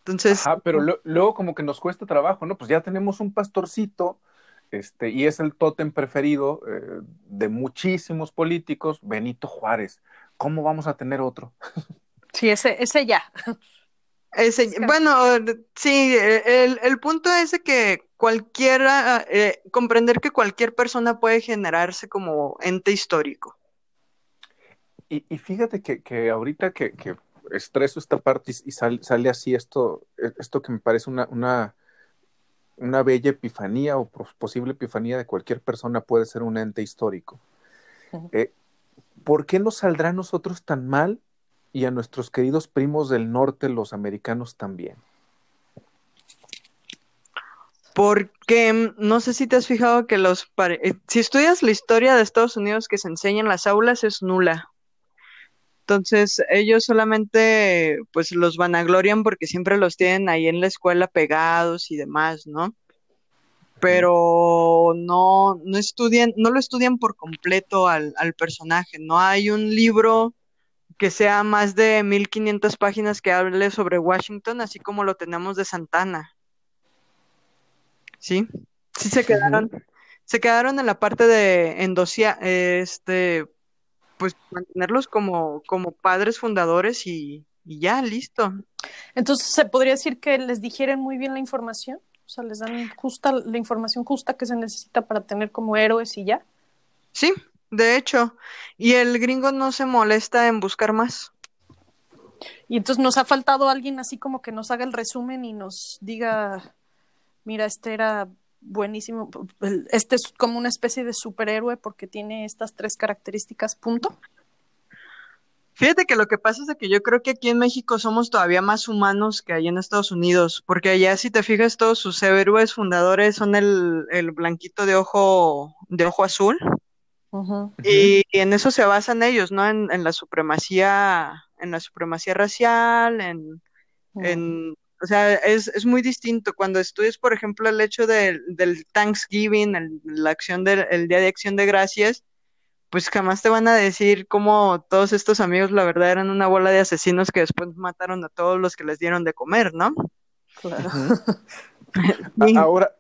Entonces. Ajá, pero luego como que nos cuesta trabajo, ¿no? Pues ya tenemos un pastorcito este, y es el tótem preferido eh, de muchísimos políticos, Benito Juárez. ¿Cómo vamos a tener otro? Sí, ese, ese ya. Ese, bueno, sí, el, el, punto es que cualquiera, eh, comprender que cualquier persona puede generarse como ente histórico. Y, y fíjate que, que ahorita que, que, estreso esta parte y, sale, sale así esto, esto que me parece una, una una bella epifanía o posible epifanía de cualquier persona puede ser un ente histórico. Eh, ¿Por qué nos saldrá a nosotros tan mal y a nuestros queridos primos del norte, los americanos, también? Porque mm, no sé si te has fijado que los... Eh, si estudias la historia de Estados Unidos que se enseña en las aulas es nula. Entonces, ellos solamente, pues, los vanaglorian porque siempre los tienen ahí en la escuela pegados y demás, ¿no? Pero no, no estudian, no lo estudian por completo al, al personaje. No hay un libro que sea más de 1500 páginas que hable sobre Washington, así como lo tenemos de Santana. ¿Sí? Sí se quedaron, se quedaron en la parte de endosia, este, pues mantenerlos como, como padres fundadores y, ya, listo. Entonces, ¿se podría decir que les digieren muy bien la información? O sea, les dan justa la información justa que se necesita para tener como héroes y ya. Sí, de hecho. Y el gringo no se molesta en buscar más. Y entonces nos ha faltado alguien así como que nos haga el resumen y nos diga, mira, este era buenísimo. Este es como una especie de superhéroe porque tiene estas tres características, punto. Fíjate que lo que pasa es que yo creo que aquí en México somos todavía más humanos que allá en Estados Unidos, porque allá si te fijas todos sus héroes fundadores son el, blanquito de ojo de ojo azul y, en eso se basan ellos, ¿no? En, la supremacía, en la supremacía racial, en, en o sea, es, es muy distinto. Cuando estudias, por ejemplo, el hecho del Thanksgiving, la acción del el Día de Acción de Gracias, pues jamás te van a decir cómo todos estos amigos, la verdad, eran una bola de asesinos que después mataron a todos los que les dieron de comer, ¿no? Claro. Ahora,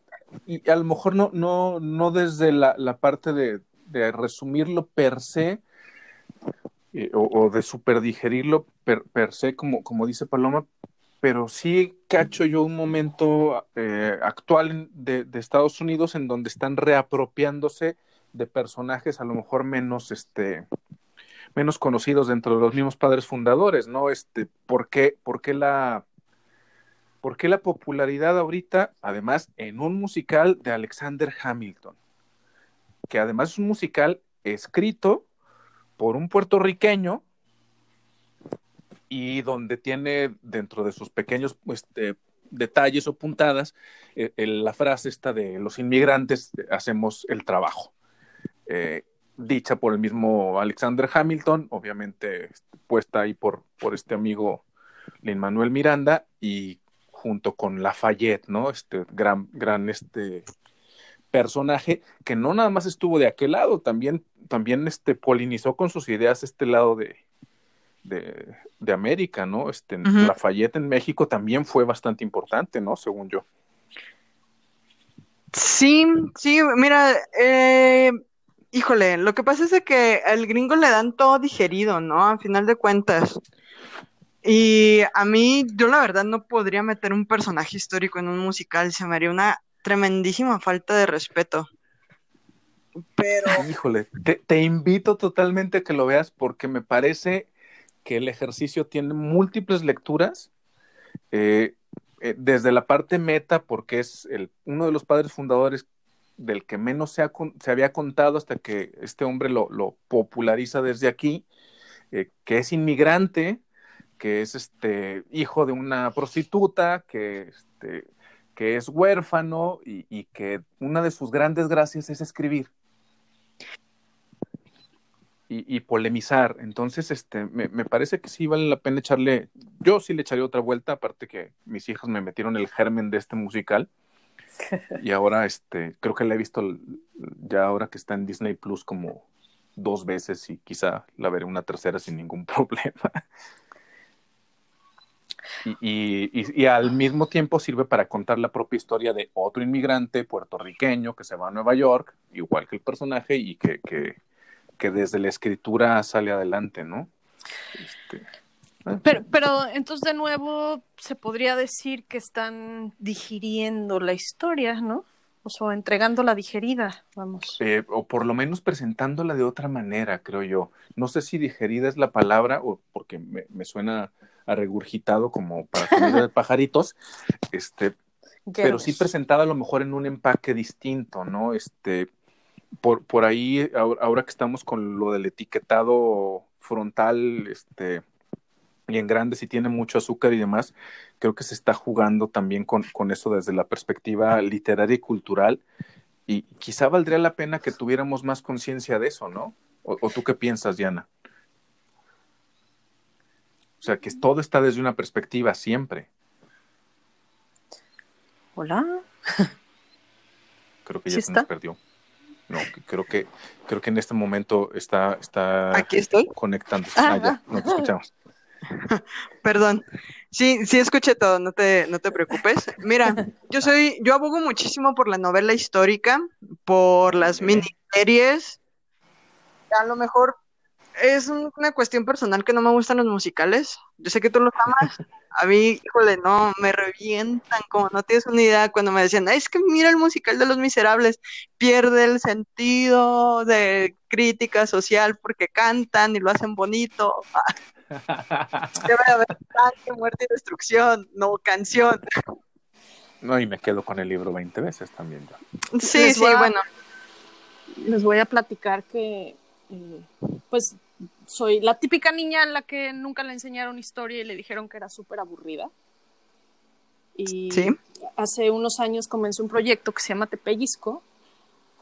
y a lo mejor no, no, no desde la, la parte de, de resumirlo per se, eh, o, de superdigerirlo per, per se, como, como dice Paloma, pero sí cacho yo un momento eh, actual de, de, Estados Unidos en donde están reapropiándose de personajes a lo mejor menos, este, menos conocidos dentro de los mismos padres fundadores, ¿no? Este, ¿por qué, por qué la, por qué la popularidad ahorita, además, en un musical de Alexander Hamilton, que además es un musical escrito por un puertorriqueño y donde tiene dentro de sus pequeños este, detalles o puntadas eh, la frase esta de los inmigrantes hacemos el trabajo, eh, dicha por el mismo Alexander Hamilton, obviamente puesta ahí por, por este amigo Lin Manuel Miranda y junto con Lafayette, ¿no? Este gran, gran este personaje que no nada más estuvo de aquel lado, también, también este polinizó con sus ideas este lado de, de, América, ¿no? Este, Lafayette en México también fue bastante importante, ¿no? Según yo. Sí, sí, mira, eh, híjole, lo que pasa es que al gringo le dan todo digerido, ¿no? A final de cuentas. Y a mí, yo la verdad no podría meter un personaje histórico en un musical, se me haría una tremendísima falta de respeto. Pero. Híjole, te, te invito totalmente a que lo veas porque me parece que el ejercicio tiene múltiples lecturas, eh, eh, desde la parte meta, porque es el, uno de los padres fundadores del que menos se, se había contado hasta que este hombre lo, populariza desde aquí, eh, que es inmigrante, que es este hijo de una prostituta, que, este, que es huérfano y que una de sus grandes gracias es escribir y, polemizar. Entonces, este, me, me, parece que sí vale la pena echarle, yo sí le echaría otra vuelta, aparte que mis hijos me metieron el germen de este musical. Y ahora, este, creo que la he visto ya ahora que está en Disney Plus como dos veces y quizá la veré una tercera sin ningún problema. Y, y, y, al mismo tiempo sirve para contar la propia historia de otro inmigrante puertorriqueño que se va a Nueva York, igual que el personaje, y que, que, que desde la escritura sale adelante, ¿no? Este, ah, pero, pero entonces de nuevo se podría decir que están digiriendo la historia, ¿no? O sea, entregándola digerida, vamos. Eh, o por lo menos presentándola de otra manera, creo yo. No sé si digerida es la palabra, o porque me, me suena a regurgitado como para comida de pajaritos, este, pero sí presentada a lo mejor en un empaque distinto, ¿no? Este, por, por ahí, ahora que estamos con lo del etiquetado frontal, este, y en grande, si tiene mucho azúcar y demás, creo que se está jugando también con, con eso desde la perspectiva literaria y cultural. Y quizá valdría la pena que tuviéramos más conciencia de eso, ¿no? O, ¿O, tú qué piensas, Diana? O sea, que todo está desde una perspectiva siempre. Hola. Creo que ya se nos perdió. No, creo que creo que en este momento está está Aquí estoy conectando. Ah, ya, no te escuchamos. Perdón. Sí, sí escuché todo, no te, no te preocupes. Mira, yo soy, yo abogo muchísimo por la novela histórica, por las miniseries. A lo mejor es una cuestión personal que no me gustan los musicales. Yo sé que tú los amas. A mí, híjole, no, me revientan, como no tienes una idea cuando me decían, es que mira el musical de Los Miserables, pierde el sentido de crítica social porque cantan y lo hacen bonito. Debe haber sangre, muerte y destrucción, no canción. No, y me quedo con el libro 20 veces también. Sí, sí, bueno. Les voy a platicar que, eh, pues, soy la típica niña a la que nunca le enseñaron historia y le dijeron que era súper aburrida. Y hace unos años comenzó un proyecto que se llama Tepellisco.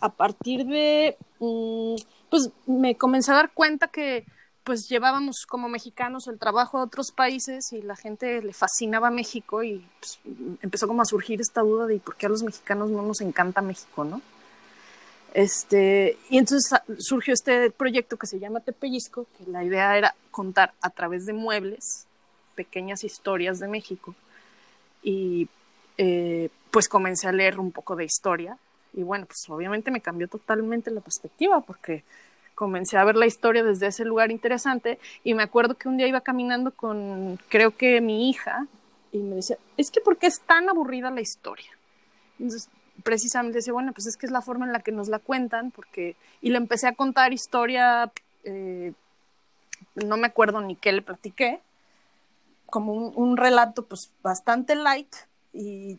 A partir de, mm, pues me comencé a dar cuenta que pues llevábamos como mexicanos el trabajo a otros países y la gente le fascinaba México y pues, empezó como a surgir esta duda de por qué a los mexicanos no nos encanta México, ¿no? Este, y entonces surgió este proyecto que se llama Tepellisco, que la idea era contar a través de muebles pequeñas historias de México. Y eh, pues comencé a leer un poco de historia. Y bueno, pues obviamente me cambió totalmente la perspectiva, porque comencé a ver la historia desde ese lugar interesante y me acuerdo que un día iba caminando con, creo que mi hija, y me decía, es que ¿por qué es tan aburrida la historia? Entonces, precisamente decía, bueno, pues es que es la forma en la que nos la cuentan, porque, y le empecé a contar historia, eh, no me acuerdo ni qué le platiqué, como un, relato pues bastante light y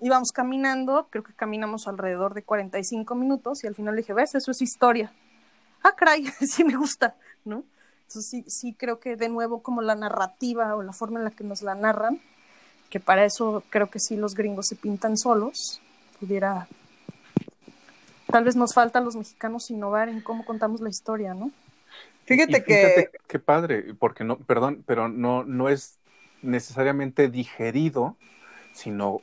íbamos caminando, creo que caminamos alrededor de 45 minutos y al final dije, ves, eso es historia. Ah, caray, sí me gusta, ¿no? Entonces sí, sí creo que de nuevo como la narrativa o la forma en la que nos la narran, que para eso creo que sí los gringos se pintan solos, pudiera... Tal vez nos falta a los mexicanos innovar en cómo contamos la historia, ¿no? Fíjate, Y que qué padre, porque no, perdón, pero no, no es necesariamente digerido, sino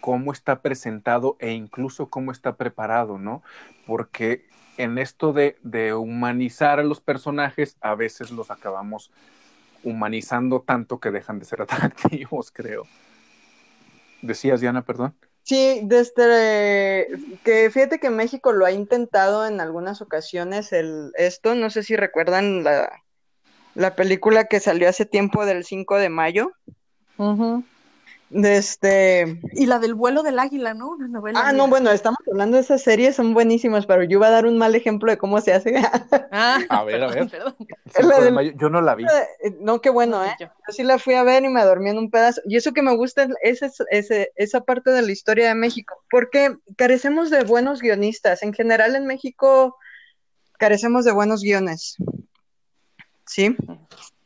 cómo está presentado e incluso cómo está preparado, ¿no? Porque en esto de, de humanizar a los personajes, a veces los acabamos humanizando tanto que dejan de ser atractivos, creo. Decías, Diana, perdón. Sí, desde que fíjate que México lo ha intentado en algunas ocasiones el esto, no sé si recuerdan la, la película que salió hace tiempo del 5 de mayo. De este Y la del vuelo del águila, ¿no? Una novela. Ah, no, bueno, estamos hablando de esas series, son buenísimas, pero yo iba a dar un mal ejemplo de cómo se hace. Ah, A ver, a ver. perdón. Del- yo no la vi. No, qué bueno, ¿eh? Yo. Sí la fui a ver y me dormí en un pedazo. Y eso que me gusta es ese- ese- esa parte de la historia de México, porque carecemos de buenos guionistas. En general en México carecemos de buenos guiones. ¿Sí?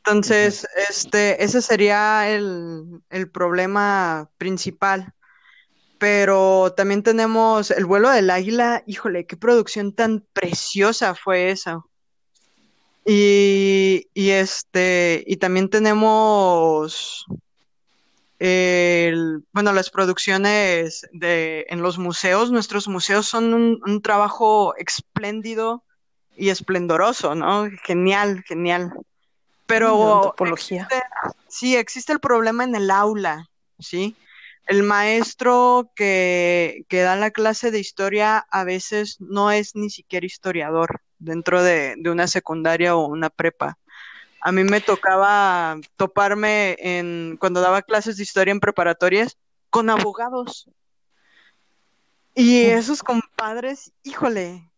Entonces, este, ese sería el, el problema principal. Pero también tenemos El vuelo del águila. Híjole, qué producción tan preciosa fue esa. Y, y este, y también tenemos el, bueno, las producciones de, en los museos. Nuestros museos son un, un trabajo espléndido y esplendoroso, ¿no? Genial, genial. Pero. Sí, existe el problema en el aula, ¿sí? El maestro que, que da la clase de historia a veces no es ni siquiera historiador dentro de, de una secundaria o una prepa. A mí me tocaba toparme en, cuando daba clases de historia en preparatorias con abogados. Y esos compadres, híjole,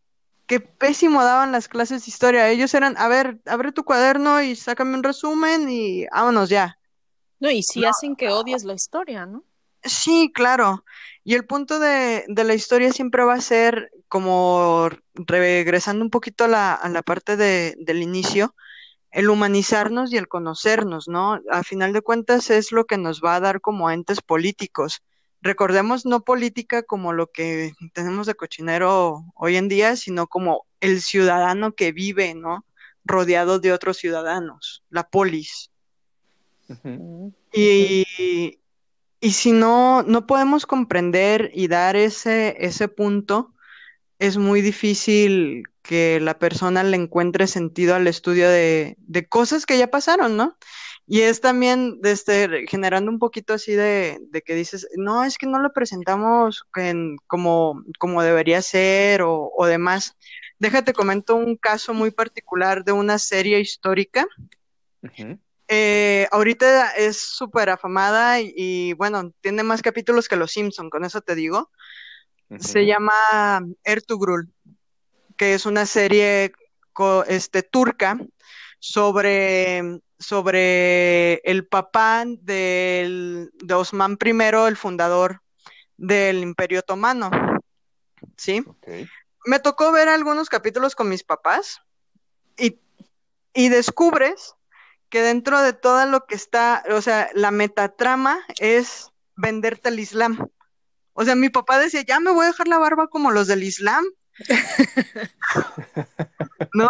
qué pésimo daban las clases de historia. Ellos eran, a ver, abre tu cuaderno y sácame un resumen y vámonos ya. No, y sí hacen que odies la historia, ¿no? Sí, claro. Y el punto de, de la historia siempre va a ser como regresando un poquito a la, a la parte de, del inicio, el humanizarnos y el conocernos, ¿no? A final de cuentas es lo que nos va a dar como entes políticos. Recordemos no política como lo que tenemos de cochinero hoy en día, sino como el ciudadano que vive, ¿no? Rodeado de otros ciudadanos, la polis. Y, y si no, no podemos comprender y dar ese, ese punto, es muy difícil que la persona le encuentre sentido al estudio de, de cosas que ya pasaron, ¿no? Y es también desde, generando un poquito así de, de que dices, no, es que no lo presentamos en- como, como debería ser o, o demás. Déjate comento un caso muy particular de una serie histórica. Eh, ahorita es súper afamada y, y, bueno, tiene más capítulos que Los Simpson, con eso te digo. Se llama Ertugrul, que es una serie co- este, turca sobre, sobre el papá del, de Osman I, el fundador del Imperio Otomano. ¿Sí? Me tocó ver algunos capítulos con mis papás y, y descubres que dentro de todo lo que está, o sea, la metatrama es venderte el Islam. O sea, mi papá decía, ya me voy a dejar la barba como los del Islam. ¿No?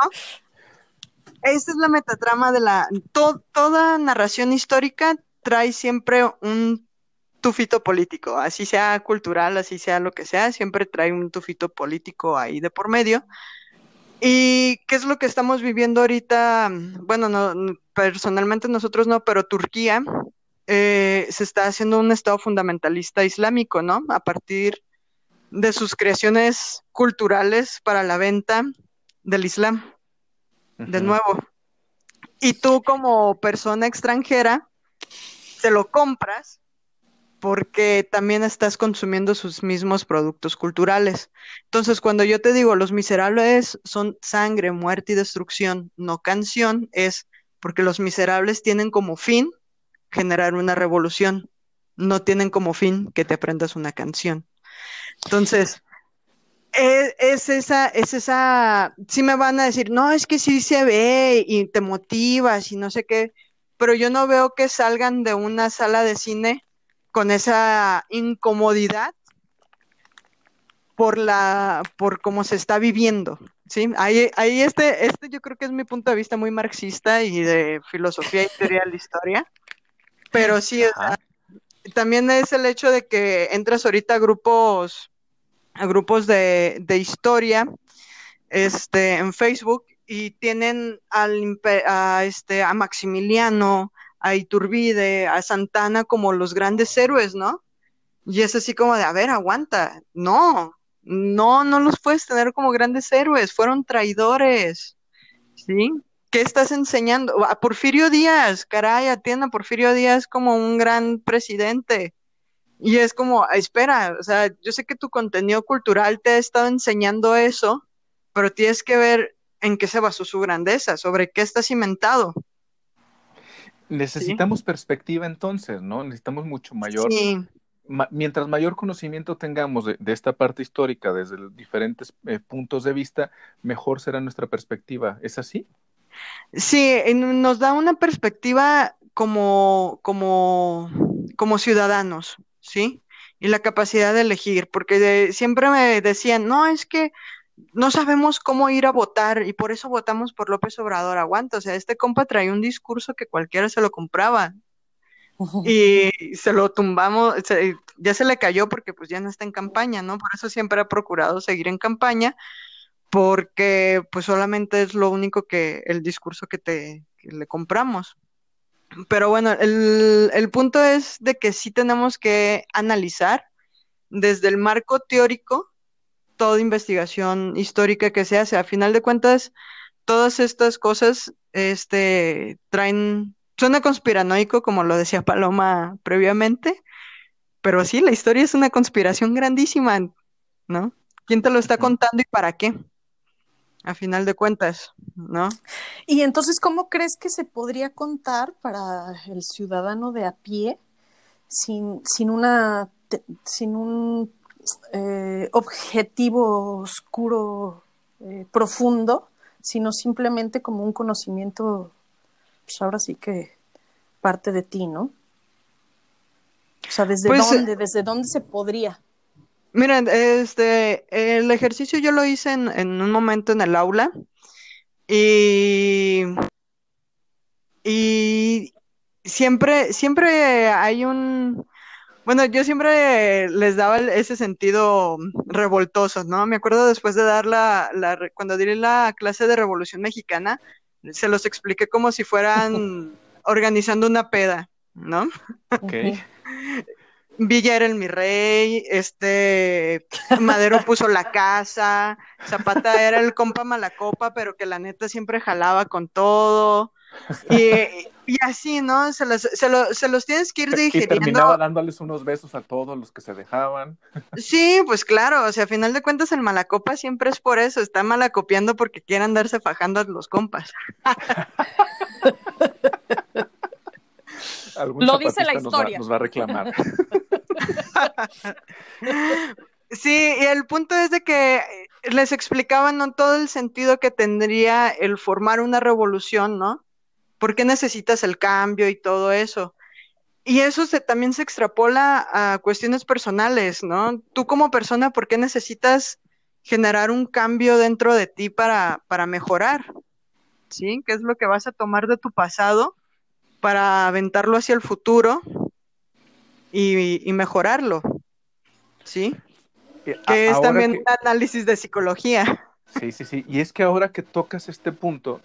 Esa es la metatrama de la... to- toda narración histórica trae siempre un tufito político, así sea cultural, así sea lo que sea, siempre trae un tufito político ahí de por medio. ¿Y qué es lo que estamos viviendo ahorita? Bueno, no, personalmente nosotros no, pero Turquía eh, se está haciendo un estado fundamentalista islámico, ¿no? A partir de sus creaciones culturales para la venta del Islam. De nuevo. Y tú como persona extranjera, te lo compras porque también estás consumiendo sus mismos productos culturales. Entonces, cuando yo te digo, los miserables son sangre, muerte y destrucción, no canción, es porque los miserables tienen como fin generar una revolución, no tienen como fin que te aprendas una canción. Entonces, es, es, esa, es esa, sí me van a decir, no, es que sí se ve y te motivas y no sé qué, pero yo no veo que salgan de una sala de cine con esa incomodidad por la, por cómo se está viviendo. Sí, ahí, ahí este, este yo creo que es mi punto de vista muy marxista y de filosofía y teoría de la historia. Pero sí, también es el hecho de que entras ahorita a grupos, a grupos de, de historia, este, en Facebook y tienen al, a, este, a Maximiliano, a Iturbide, a Santana como los grandes héroes, ¿no? Y es así como de, a ver, aguanta, no, no, no los puedes tener como grandes héroes, fueron traidores, ¿sí? ¿Qué estás enseñando? A Porfirio Díaz, caray, atienda a Porfirio Díaz como un gran presidente. Y es como, espera, o sea, yo sé que tu contenido cultural te ha estado enseñando eso, pero tienes que ver en qué se basó su grandeza, sobre qué está cimentado. Necesitamos perspectiva entonces, ¿no? Necesitamos mucho mayor. mientras mayor conocimiento tengamos de, esta parte histórica desde diferentes eh, puntos de vista, mejor será nuestra perspectiva. ¿Es así? Sí, nos da una perspectiva como, como, como ciudadanos, ¿sí? Y la capacidad de elegir, porque siempre me decían, no, es que no sabemos cómo ir a votar y por eso votamos por López Obrador. Aguanta, o sea, este compa trae un discurso que cualquiera se lo compraba y se lo tumbamos, ya se le cayó porque pues ya no está en campaña, ¿no? Por eso siempre ha procurado seguir en campaña porque pues solamente es lo único que el discurso que te le compramos. Pero bueno, el, el punto es de que sí tenemos que analizar desde el marco teórico toda investigación histórica que se hace. A final de cuentas, todas estas cosas este, traen, suena conspiranoico, como lo decía Paloma previamente, pero sí, la historia es una conspiración grandísima, ¿no? ¿Quién te lo está contando y para qué? A final de cuentas, ¿no? Y entonces, ¿cómo crees que se podría contar para el ciudadano de a pie sin, sin una sin un eh, objetivo oscuro, eh, profundo, sino simplemente como un conocimiento, pues ahora sí que parte de ti, ¿no? O sea, ¿desde pues, dónde, desde dónde se podría? Miren, este, el ejercicio yo lo hice en, en un momento en el aula y, y siempre, siempre hay un, bueno, yo siempre les daba ese sentido revoltoso, ¿no? Me acuerdo después de dar la, cuando di la clase de Revolución Mexicana, se los expliqué como si fueran organizando una peda, ¿no? Ok. Villa era el mi rey, este Madero puso la casa, Zapata era el compa malacopa, pero que la neta siempre jalaba con todo. Y, y así, ¿no? Se los, se, se los tienes que ir digiriendo. Y terminaba dándoles unos besos a todos los que se dejaban. Sí, pues claro, o sea, a final de cuentas el malacopa siempre es por eso, está malacopiando porque quiere andarse fajando a los compas. Lo dice la historia. Nos va, a reclamar. Sí, y el punto es de que les explicaban ¿no? todo el sentido que tendría el formar una revolución, ¿no? ¿Por qué necesitas el cambio y todo eso? Y eso se, también se extrapola a cuestiones personales, ¿no? Tú como persona, ¿por qué necesitas generar un cambio dentro de ti para, para mejorar? ¿Sí? ¿Qué es lo que vas a tomar de tu pasado para aventarlo hacia el futuro y, mejorarlo? ¿Sí? Que es también un análisis de psicología. Sí, sí, sí. Y es que ahora que tocas este punto,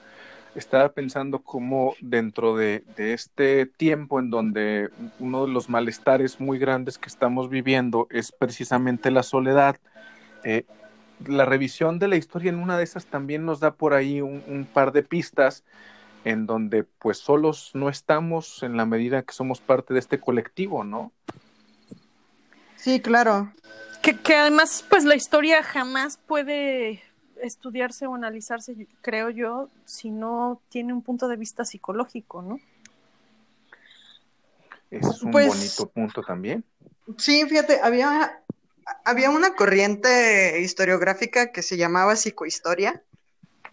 estaba pensando cómo dentro de, este tiempo en donde uno de los malestares muy grandes que estamos viviendo es precisamente la soledad, eh, la revisión de la historia en una de esas también nos da por ahí un, un par de pistas en donde pues solos no estamos en la medida que somos parte de este colectivo, ¿no? Sí, claro. Que, que además, pues la historia jamás puede estudiarse o analizarse, creo yo, si no tiene un punto de vista psicológico, ¿no? Es un Pues- bonito punto también. Sí, fíjate, había, había una corriente historiográfica que se llamaba psicohistoria.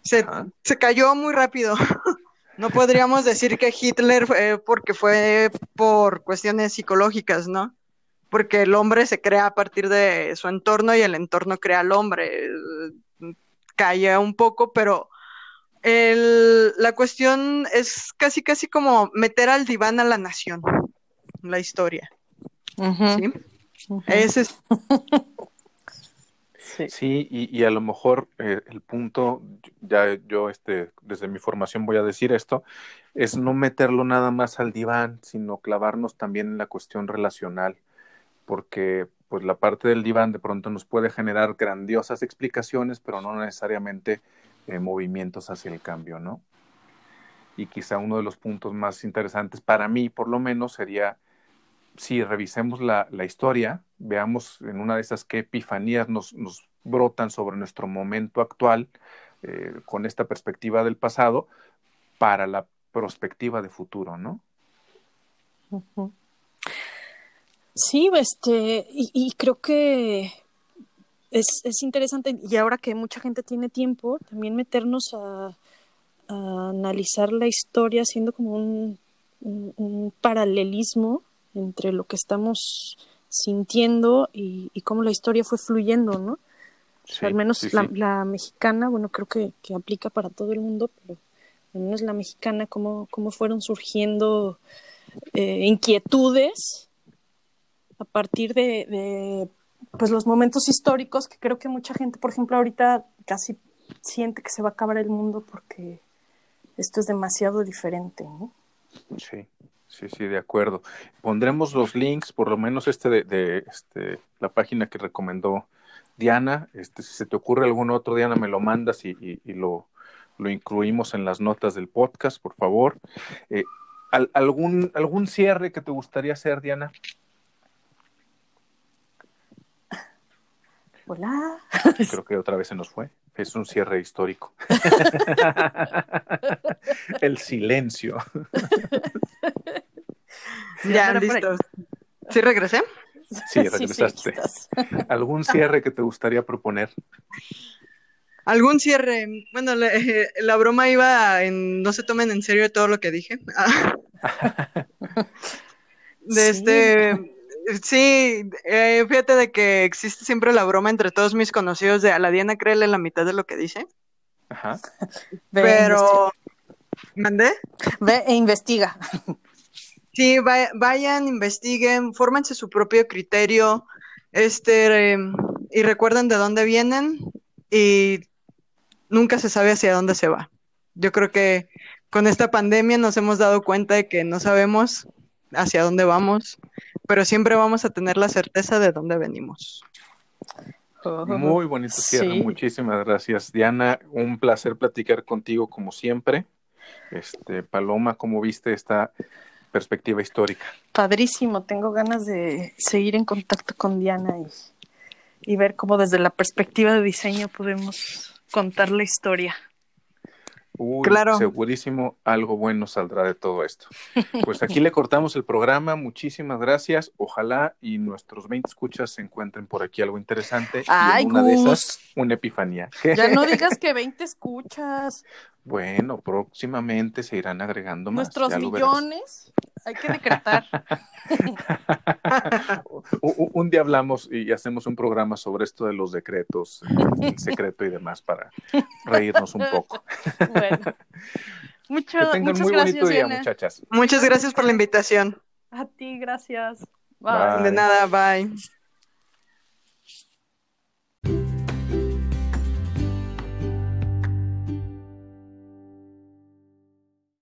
Se, se cayó muy rápido. No podríamos decir que Hitler fue porque fue por cuestiones psicológicas, ¿no? Porque el hombre se crea a partir de su entorno y el entorno crea al hombre. Calla un poco, pero el- la cuestión es casi, casi como meter al diván a la nación, la historia, ¿sí? Es Sí. Y, y a lo mejor eh, el punto, ya yo este, desde mi formación voy a decir esto, es no meterlo nada más al diván, sino clavarnos también en la cuestión relacional, porque pues la parte del diván de pronto nos puede generar grandiosas explicaciones, pero no necesariamente eh, movimientos hacia el cambio, ¿no? Y quizá uno de los puntos más interesantes para mí, por lo menos, sería si revisemos la, la historia, veamos en una de esas qué epifanías nos brotan sobre nuestro momento actual eh, con esta perspectiva del pasado para la perspectiva de futuro, ¿no? Sí, este, y, creo que es, es interesante, y ahora que mucha gente tiene tiempo, también meternos a, analizar la historia haciendo como un, paralelismo entre lo que estamos sintiendo y cómo la historia fue fluyendo, ¿no? O sea, al menos sí, la, sí. la mexicana, bueno, creo que, que aplica para todo el mundo, pero al menos la mexicana, cómo, cómo fueron surgiendo eh, inquietudes a partir de, de, pues los momentos históricos que creo que mucha gente, por ejemplo, ahorita casi siente que se va a acabar el mundo porque esto es demasiado diferente, ¿no? Sí, sí, sí, de acuerdo. Pondremos los links, por lo menos este de, de, este, la página que recomendó Diana. Este, si se te ocurre algún otro, Diana, me lo mandas y, y- y lo, lo incluimos en las notas del podcast, por favor. Eh, al- algún, ¿Algún cierre que te gustaría hacer, Diana? Hola. Creo que otra vez se nos fue. Es un cierre histórico. El silencio. Ya, listo. ¿Sí regresé? Sí, regresaste. ¿Algún cierre que te gustaría proponer? ¿Algún cierre? Bueno, la, la broma iba en no se tomen en serio todo lo que dije. De Sí. este, sí, eh, fíjate de que existe siempre la broma entre todos mis conocidos de a la Diana créele la mitad de lo que dice. Ajá. Ve, Pero, ¿mandé? Ve e investiga. Sí, va- vayan, investiguen, fórmense su propio criterio, este, eh, y recuerden de dónde vienen y nunca se sabe hacia dónde se va. Yo creo que con esta pandemia nos hemos dado cuenta de que no sabemos hacia dónde vamos, pero siempre vamos a tener la certeza de dónde venimos. Muy bonito cierre, Sí. muchísimas gracias. Diana, un placer platicar contigo como siempre. Este, Paloma, ¿cómo viste esta perspectiva histórica? Padrísimo, tengo ganas de seguir en contacto con Diana y, y ver cómo desde la perspectiva de diseño podemos contar la historia. Uy, Claro. segurísimo algo bueno saldrá de todo esto. Pues aquí le cortamos el programa, muchísimas gracias. Ojalá y nuestros 20 escuchas se encuentren por aquí algo interesante. y Ay, en una de esas, una epifanía. Ya no digas que 20 escuchas, Bueno, próximamente se irán agregando más. nuestros millones, hay que decretar. Un día hablamos y hacemos un programa sobre esto de los decretos, el secreto y demás para reírnos un poco. Bueno, mucho, Que tengan muchas muy gracias, bonito día, Diana. muchachas. Muchas gracias por la invitación. A ti, gracias. Bye. De nada, bye.